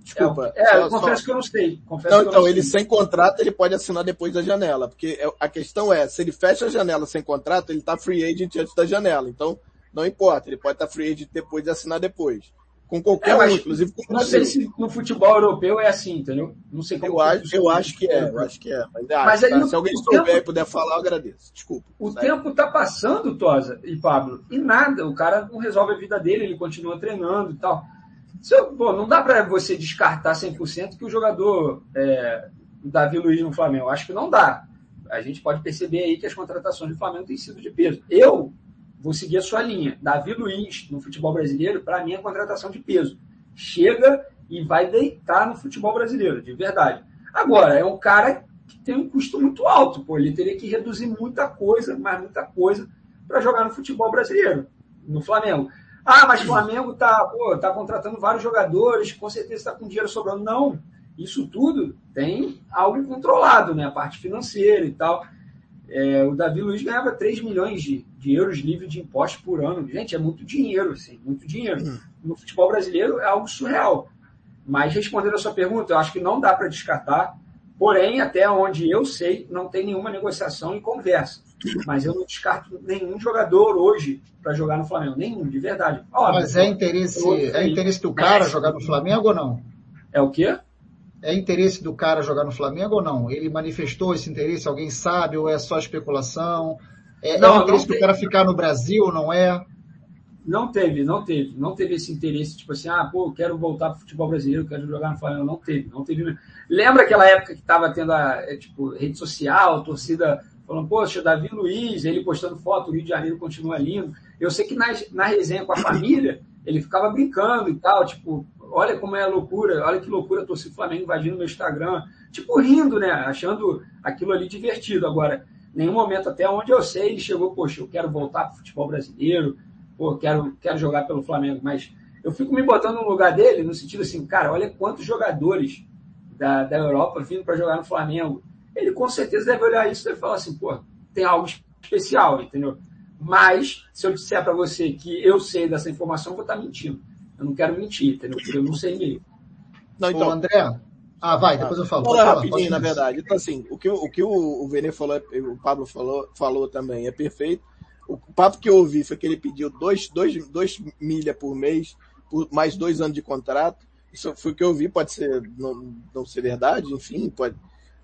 Desculpa. É, é eu confesso só... que eu não sei. Confesso não, então, não ele sei. sem contrato, ele pode assinar depois da janela. Porque é, a questão é, se ele fecha a janela sem contrato, ele está free agent antes da janela. Então, não importa, ele pode estar tá free agent depois de assinar depois com qualquer é, um, inclusive com Não sei se no futebol europeu é assim, entendeu? Não sei como. Eu acho, eu acho que é, eu acho que é. Mas, ah, mas tá, se alguém souber tempo, e puder falar, eu agradeço. Desculpa. O sai. tempo está passando, Tosa e Pablo, e nada. O cara não resolve a vida dele, ele continua treinando e tal. pô, não dá para você descartar 100% que o jogador é, Davi Luiz no Flamengo. Acho que não dá. A gente pode perceber aí que as contratações do Flamengo têm sido de peso. Eu vou seguir a sua linha. Davi Luiz, no futebol brasileiro, para mim é contratação de peso. Chega e vai deitar no futebol brasileiro, de verdade. Agora, é um cara que tem um custo muito alto. Pô, ele teria que reduzir muita coisa, mas muita coisa, para jogar no futebol brasileiro, no Flamengo. Ah, mas o Flamengo está tá contratando vários jogadores, com certeza está com dinheiro sobrando. Não, isso tudo tem algo controlado, né? A parte financeira e tal. É, o Davi Luiz ganhava 3 milhões de, de, euros livres de impostos por ano. Gente, é muito dinheiro, assim, muito dinheiro. Hum. No futebol brasileiro é algo surreal. Mas respondendo a sua pergunta, eu acho que não dá para descartar. Porém, até onde eu sei, não tem nenhuma negociação e conversa. Mas eu não descarto nenhum jogador hoje para jogar no Flamengo. Nenhum, de verdade. Óbvio, Mas é interesse, é interesse do cara jogar no Flamengo ou não? É o quê? É interesse do cara jogar no Flamengo ou não? Ele manifestou esse interesse? Alguém sabe ou é só especulação? É, não, é interesse do cara ficar no Brasil ou não é? Não teve, não teve. Não teve esse interesse, tipo assim, ah, pô, quero voltar para o futebol brasileiro, quero jogar no Flamengo. Não teve, não teve. Lembra aquela época que estava tendo a, é, tipo, rede social, torcida falando, poxa, Davi Luiz, ele postando foto, o Rio de Janeiro continua lindo. Eu sei que na, na resenha com a família, ele ficava brincando e tal, tipo, olha como é a loucura, olha que loucura a torcida Flamengo invadindo meu Instagram. Tipo, rindo, né? Achando aquilo ali divertido. Agora, nenhum momento, até onde eu sei, ele chegou, poxa, eu quero voltar para o futebol brasileiro, pô, quero, quero jogar pelo Flamengo. Mas eu fico me botando no lugar dele, no sentido assim, cara, olha quantos jogadores da, da Europa vindo para jogar no Flamengo. Ele com certeza deve olhar isso e falar assim, pô, tem algo especial, entendeu? Mas, se eu disser para você que eu sei dessa informação, eu vou estar tá mentindo. Eu não quero mentir, entendeu? Porque eu não sei. Não, então, Ô, André, ah, vai, depois eu falo. Fala rapidinho, na verdade. Então, assim, o que, o, que o, Vene falou, o Pablo falou, falou também é perfeito. O papo que eu ouvi foi que ele pediu 2 dois, dois, dois milha por mês, por mais dois anos de contrato. Isso foi o que eu ouvi, pode ser não, não ser verdade, enfim, pode,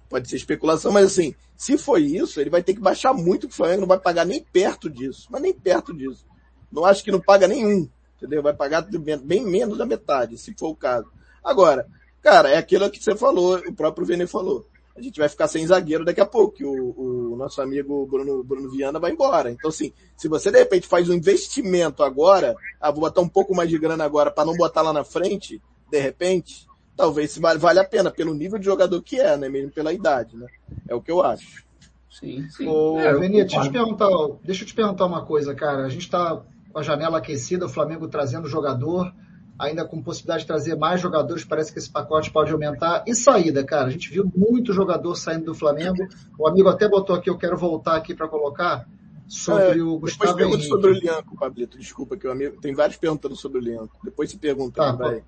pode ser especulação, mas assim, se foi isso, ele vai ter que baixar muito o Flamengo, não vai pagar nem perto disso, mas nem perto disso. Não acho que não paga nenhum entendeu? Vai pagar bem menos da metade, se for o caso. Agora, cara, é aquilo que você falou, o próprio Vene falou. A gente vai ficar sem zagueiro daqui a pouco, que o, o nosso amigo Bruno, Bruno Viana vai embora. Então, assim, se você de repente faz um investimento agora, ah, vou botar um pouco mais de grana agora para não botar lá na frente, de repente, talvez vale, vale a pena pelo nível de jogador que é, né? Mesmo pela idade, né? É o que eu acho. Sim, sim. Ô, é, deixa eu te perguntar, deixa eu te perguntar uma coisa, cara. A gente está com a janela aquecida, o Flamengo trazendo jogador, ainda com possibilidade de trazer mais jogadores, parece que esse pacote pode aumentar. E saída, cara, a gente viu muito jogador saindo do Flamengo. O amigo até botou aqui, eu quero voltar aqui para colocar sobre é, o Gustavo depois pergunta sobre o Lianco, Pablito, desculpa que o amigo tem vários perguntando sobre o Lianco. Depois se pergunta, tá, vai.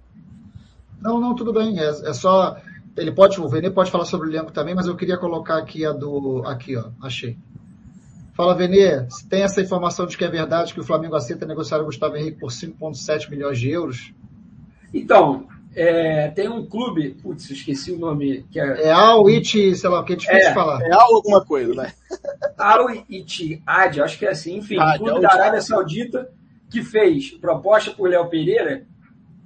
Não, não, tudo bem. É, é, só ele pode, o Vene pode falar sobre o Lianco também, mas eu queria colocar aqui a do aqui, ó, achei. Fala, Venê, se tem essa informação de que é verdade que o Flamengo aceita negociar o Gustavo Henrique por 5,7 milhões de euros? Então, é, tem um clube, putz, esqueci o nome. Que é, é Al It, sei lá, o que é difícil é, de falar. É Al alguma coisa, né? Al It Ad, acho que é assim, enfim, Ad, clube da Arábia Saudita que fez proposta por Léo Pereira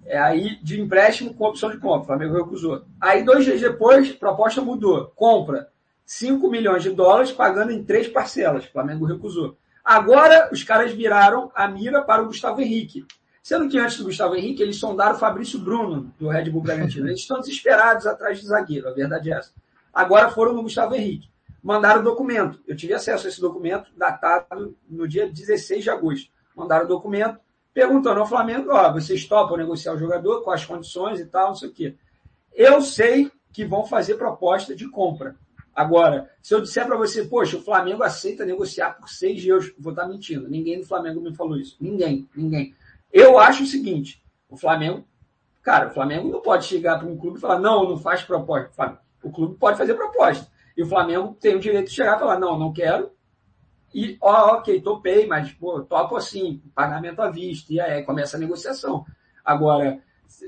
é aí de empréstimo com opção de compra. O Flamengo recusou. Aí, dois dias depois, proposta mudou. Compra 5 milhões de dólares pagando em três parcelas. O Flamengo recusou. Agora os caras viraram a mira para o Gustavo Henrique. Sendo que antes do Gustavo Henrique, eles sondaram o Fabrício Bruno, do Red Bull Bragantino. Eles estão desesperados atrás de zagueiro, a verdade é essa. Agora foram no Gustavo Henrique. Mandaram o documento. Eu tive acesso a esse documento, datado no dia 16 de agosto. Mandaram o documento, perguntando ao Flamengo, ó, vocês topam negociar o jogador, com as condições e tal, não sei o quê. Eu sei que vão fazer proposta de compra. Agora, se eu disser para você, poxa, o Flamengo aceita negociar por 6 euros, vou estar tá mentindo. Ninguém do Flamengo me falou isso. Ninguém, ninguém. Eu acho o seguinte, o Flamengo, cara, o Flamengo não pode chegar para um clube e falar, não, não faz proposta. O clube pode fazer proposta. E o Flamengo tem o direito de chegar e falar, não, não quero. E, ó, ok, topei, mas, pô, topo assim, pagamento à vista. E aí começa a negociação. Agora,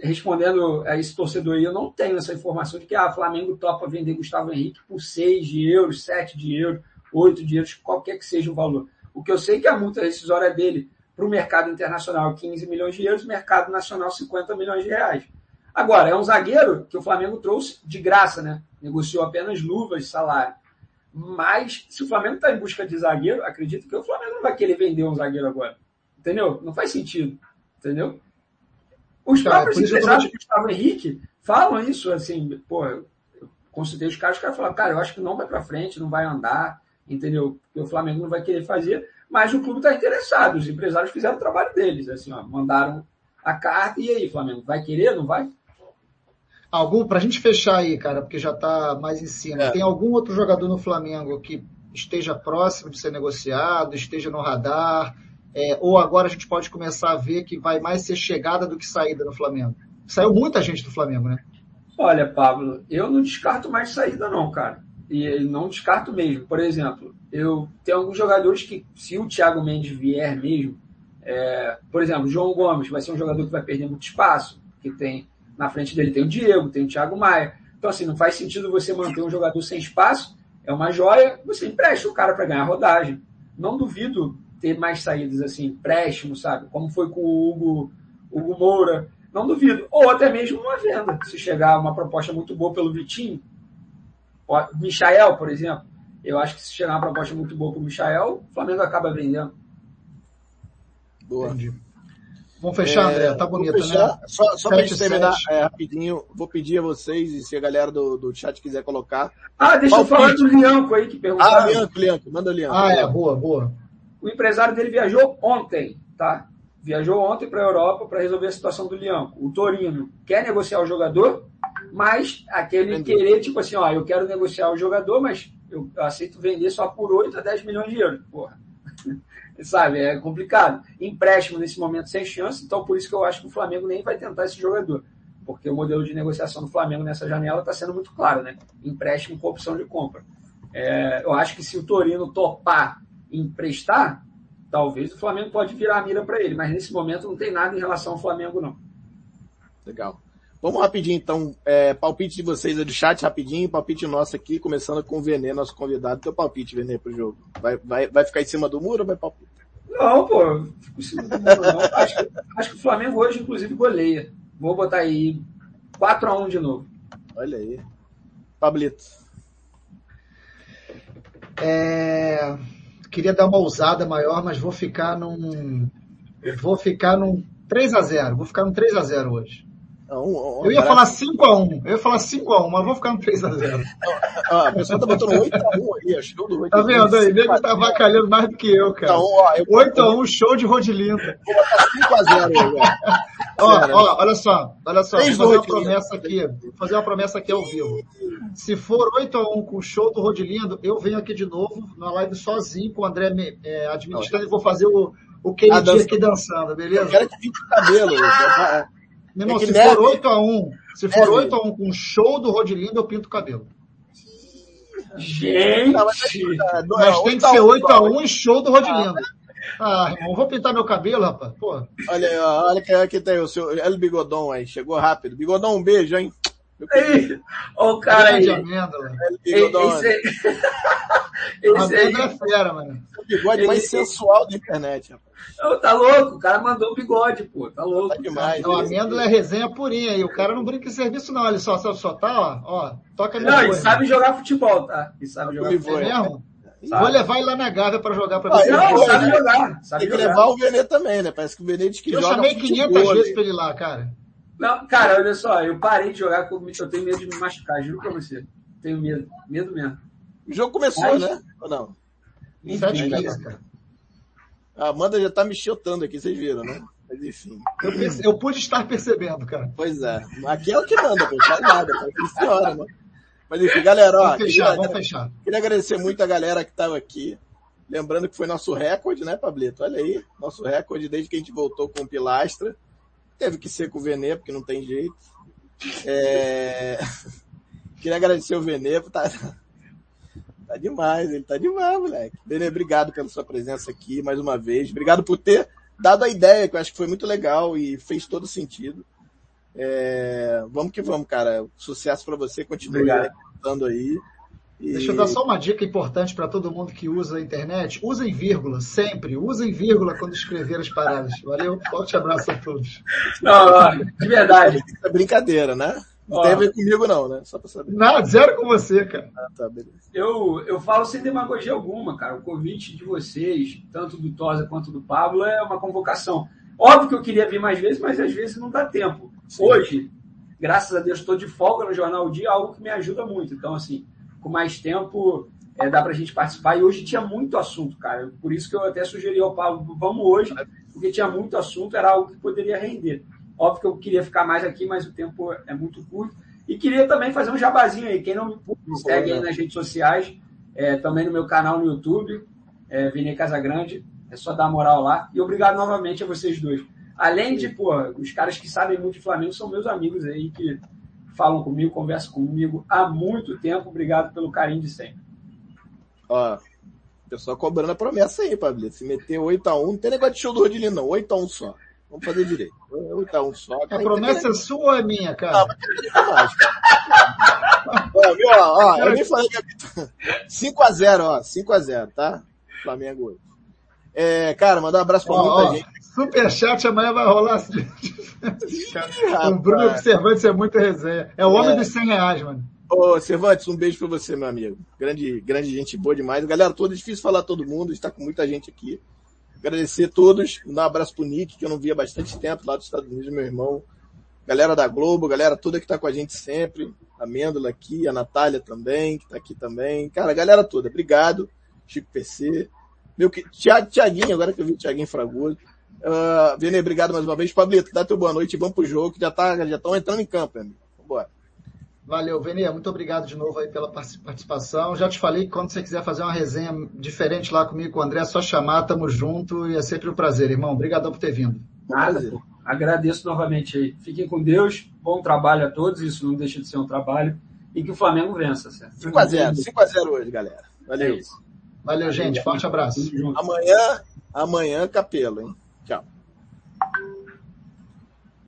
respondendo a esse torcedor aí, eu não tenho essa informação de que ah, Flamengo topa vender Gustavo Henrique por 6 de euros, 7 de euros, 8 de euros, qualquer que seja o valor. O que eu sei é que a multa rescisória dele para o mercado internacional 15 milhões de euros, mercado nacional 50 milhões de reais. Agora, é um zagueiro que o Flamengo trouxe de graça, né? Negociou apenas luvas de salário. Mas, se o Flamengo está em busca de zagueiro, acredito que o Flamengo não vai querer vender um zagueiro agora. Entendeu? Não faz sentido. Entendeu? Os Cara, próprios empresários do Gustavo Henrique falam isso, assim, pô, consultei os caras, os caras falaram, cara, eu acho que não vai para frente, não vai andar, entendeu? Porque o Flamengo não vai querer fazer, mas o clube está interessado, os empresários fizeram o trabalho deles, assim, ó, mandaram a carta, e aí, Flamengo, vai querer, não vai? Algum, pra gente fechar aí, cara, porque já tá mais em cima, é. tem algum outro jogador no Flamengo que esteja próximo de ser negociado, esteja no radar, é, ou agora a gente pode começar a ver que vai mais ser chegada do que saída no Flamengo? Saiu muita gente do Flamengo, né? Olha, Pablo, eu não descarto mais saída, não, cara. E não descarto mesmo. Por exemplo, eu tenho alguns jogadores que, se o Thiago Mendes vier mesmo, é, por exemplo, João Gomes vai ser um jogador que vai perder muito espaço, que tem na frente dele tem o Diego, tem o Thiago Maia. Então, assim, não faz sentido você manter um jogador sem espaço, é uma joia, você empresta o cara para ganhar rodagem. Não duvido ter mais saídas assim, empréstimo, sabe? Como foi com o Hugo, Hugo Moura. Não duvido. Ou até mesmo uma venda. Se chegar uma proposta muito boa pelo Vitinho, Michael, por exemplo. Eu acho que se chegar uma proposta muito boa para o Michael, o Flamengo acaba vendendo. Boa. Entendi. Vamos fechar, é, André? Tá bonito, né? Só, só para gente terminar é, rapidinho, vou pedir a vocês, e se a galera do, do chat quiser colocar. Ah, deixa eu falar do Lianco aí que perguntou. Ah, Lianco, Lianco, manda o Lianco. Ah, é, boa, boa. O empresário dele viajou ontem, tá? viajou ontem para a Europa para resolver a situação do Leão. O Torino quer negociar o jogador, mas aquele Entendi. querer, tipo assim, ó, eu quero negociar o jogador, mas eu aceito vender só por 8 a 10 milhões de euros. Porra. Sabe, é complicado. Empréstimo nesse momento sem chance, então por isso que eu acho que o Flamengo nem vai tentar esse jogador. Porque o modelo de negociação do Flamengo nessa janela está sendo muito claro, né? Empréstimo com opção de compra. É, eu acho que se o Torino topar emprestar, talvez o Flamengo pode virar a mira para ele, mas nesse momento não tem nada em relação ao Flamengo, não. Legal. Vamos rapidinho, então. É, palpite de vocês é do chat, rapidinho. Palpite nosso aqui, começando com o Venê, nosso convidado. Teu palpite, Venê, pro jogo. Vai, vai, vai ficar em cima do muro ou vai palpite? Não, pô. Fico em cima do muro, não. Acho que, acho que o Flamengo hoje, inclusive, goleia. Vou botar aí 4x1 de novo. Olha aí. Pablito. É queria dar uma ousada maior, mas vou ficar num. Vou ficar num 3 a 0 Vou ficar num 3 a 0 hoje. eu ia falar 5x1, eu ia falar 5x1, mas vou ficar no 3x0. Ah, a pessoa tá botando 8x1 aí, show do 8 Tá vendo aí? Nego tá avacalhando mais do que eu, cara. Então, ó, 8x1, show de Rodilindo. Vou botar 5x0 aí, velho. Ó, ó, olha só, olha só, vou fazer uma promessa aqui, vou fazer uma promessa aqui ao vivo. Se for 8x1 com o show do Rodilindo, eu venho aqui de novo na live sozinho com o André é, administrando e vou fazer o, o Kennedy ah, aqui dançando, beleza? Eu quero que fique o cabelo. Meu irmão, é se for 8x1, se for 8x1 com o show do Rodilindo, eu pinto o cabelo. Gente! Não, mas, mas tem que ser 8x1 e show do Rodilindo. Ah, irmão, vou pintar meu cabelo, rapaz. Pô. Olha aí, olha que aqui tem o seu El Bigodon aí, chegou rápido. Bigodon, um beijo, hein? Ei, o cara aí. Esse, esse, esse aí. é fera, mano. O bigode mais sensual da internet, rapaz. tá louco, o cara mandou o bigode, pô. Tá louco. Tá demais. Então, amêndola é resenha purinha aí. O cara não brinca em serviço, não. Ele só, só, só tá, ó, ó. Toca Não, ele sabe jogar futebol, tá? Ele sabe jogar futebol. É mesmo? Sabe. Vou levar ele lá na Gávea para jogar para você. Não, sabe jogar. Sabe Tem que jogar. levar o Venê também, né? Parece que o Venê diz que eu joga. Eu chamei 500 vezes para ele lá, cara. Não, cara, olha só, eu parei de jogar porque eu tenho medo de me machucar, juro pra você. Tenho medo, medo mesmo. O jogo começou, Mas... né? Ou não? Enfim, cara. A Amanda já tá me chutando aqui, vocês viram, né? Mas enfim. Eu, perce... eu pude estar percebendo, cara. Pois é. Aqui é o que manda, pô. Não faz nada, cara. Funciona, mano. Mas enfim, galera, ó. Vamos fechar, queria, vamos fechar. Queria agradecer muito a galera que estava aqui. Lembrando que foi nosso recorde, né, Pablito? Olha aí, nosso recorde desde que a gente voltou com o Pilastra. Teve que ser com o Venê, porque não tem jeito. É... Queria agradecer o Venê, tá... tá demais, ele tá demais, moleque. Venê, obrigado pela sua presença aqui mais uma vez. Obrigado por ter dado a ideia, que eu acho que foi muito legal e fez todo sentido. É, vamos que vamos, cara. Sucesso para você, continue contando aí. E... Deixa eu dar só uma dica importante para todo mundo que usa a internet. Usem vírgula, sempre. Usem vírgula quando escrever as paradas. Valeu, forte abraço a todos. Não, não de verdade. É brincadeira, né? Não Ó, tem a ver comigo não, né? Só pra saber. Nada, zero com você, cara. Ah, tá, beleza. Eu, eu falo sem demagogia alguma, cara. O convite de vocês, tanto do Tosa quanto do Pablo, é uma convocação. Óbvio que eu queria vir mais vezes, mas às vezes não dá tempo. Sim. Hoje, graças a Deus, estou de folga no Jornal o Dia, algo que me ajuda muito. Então, assim, com mais tempo, é, dá para a gente participar. E hoje tinha muito assunto, cara. Por isso que eu até sugeri ao Paulo, vamos hoje, porque tinha muito assunto, era algo que poderia render. Óbvio que eu queria ficar mais aqui, mas o tempo é muito curto. E queria também fazer um jabazinho aí. Quem não me segue aí nas redes sociais, é, também no meu canal no YouTube, é, Vini Casagrande, é só dar moral lá. E obrigado novamente a vocês dois. Além de, pô, os caras que sabem muito de Flamengo são meus amigos aí que falam comigo, conversam comigo há muito tempo. Obrigado pelo carinho de sempre. Ó, pessoal cobrando a promessa aí, Pablo. Se meter 8x1, não tem negócio de show do Rodilho, não. 8x1 só. Vamos fazer direito. 8x1 só. A promessa é sua ou é minha, cara? Não, mas ó, meu, ó, eu nem falei que 5x0, ó. 5x0, tá? Flamengo hoje. É, cara, mandar um abraço pra ó, muita ó, gente. Superchat amanhã vai rolar. Ih, o Bruno Observantes é muita resenha. É o homem é. dos 100 reais, mano. Ô, Cervantes, um beijo pra você, meu amigo. Grande, grande gente boa demais. Galera toda, difícil falar todo mundo, está com muita gente aqui. Agradecer a todos, dar um abraço pro Nick, que eu não via há bastante tempo, lá dos Estados Unidos, meu irmão. Galera da Globo, galera toda que tá com a gente sempre. A Mêndola aqui, a Natália também, que tá aqui também. Cara, galera toda, obrigado. Chico PC. Meu que, Tiaguinho, agora que eu vi o Tiaguinho Fragoso. Uh, Vene, obrigado mais uma vez. Pablito, dá teu boa noite e vamos pro jogo, que já tá, já estão entrando em campo, amigo. Vambora. Valeu, Vene, muito obrigado de novo aí pela participação. Já te falei que quando você quiser fazer uma resenha diferente lá comigo, com o André, é só chamar, tamo junto e é sempre um prazer, irmão. Obrigadão por ter vindo. Nada, pô. Agradeço novamente aí. Fiquem com Deus, bom trabalho a todos, isso não deixa de ser um trabalho, e que o Flamengo vença, certo? 5x0, 5x0 hoje, galera. Valeu. É Valeu, gente. Forte abraço. Amanhã, amanhã, capelo, hein?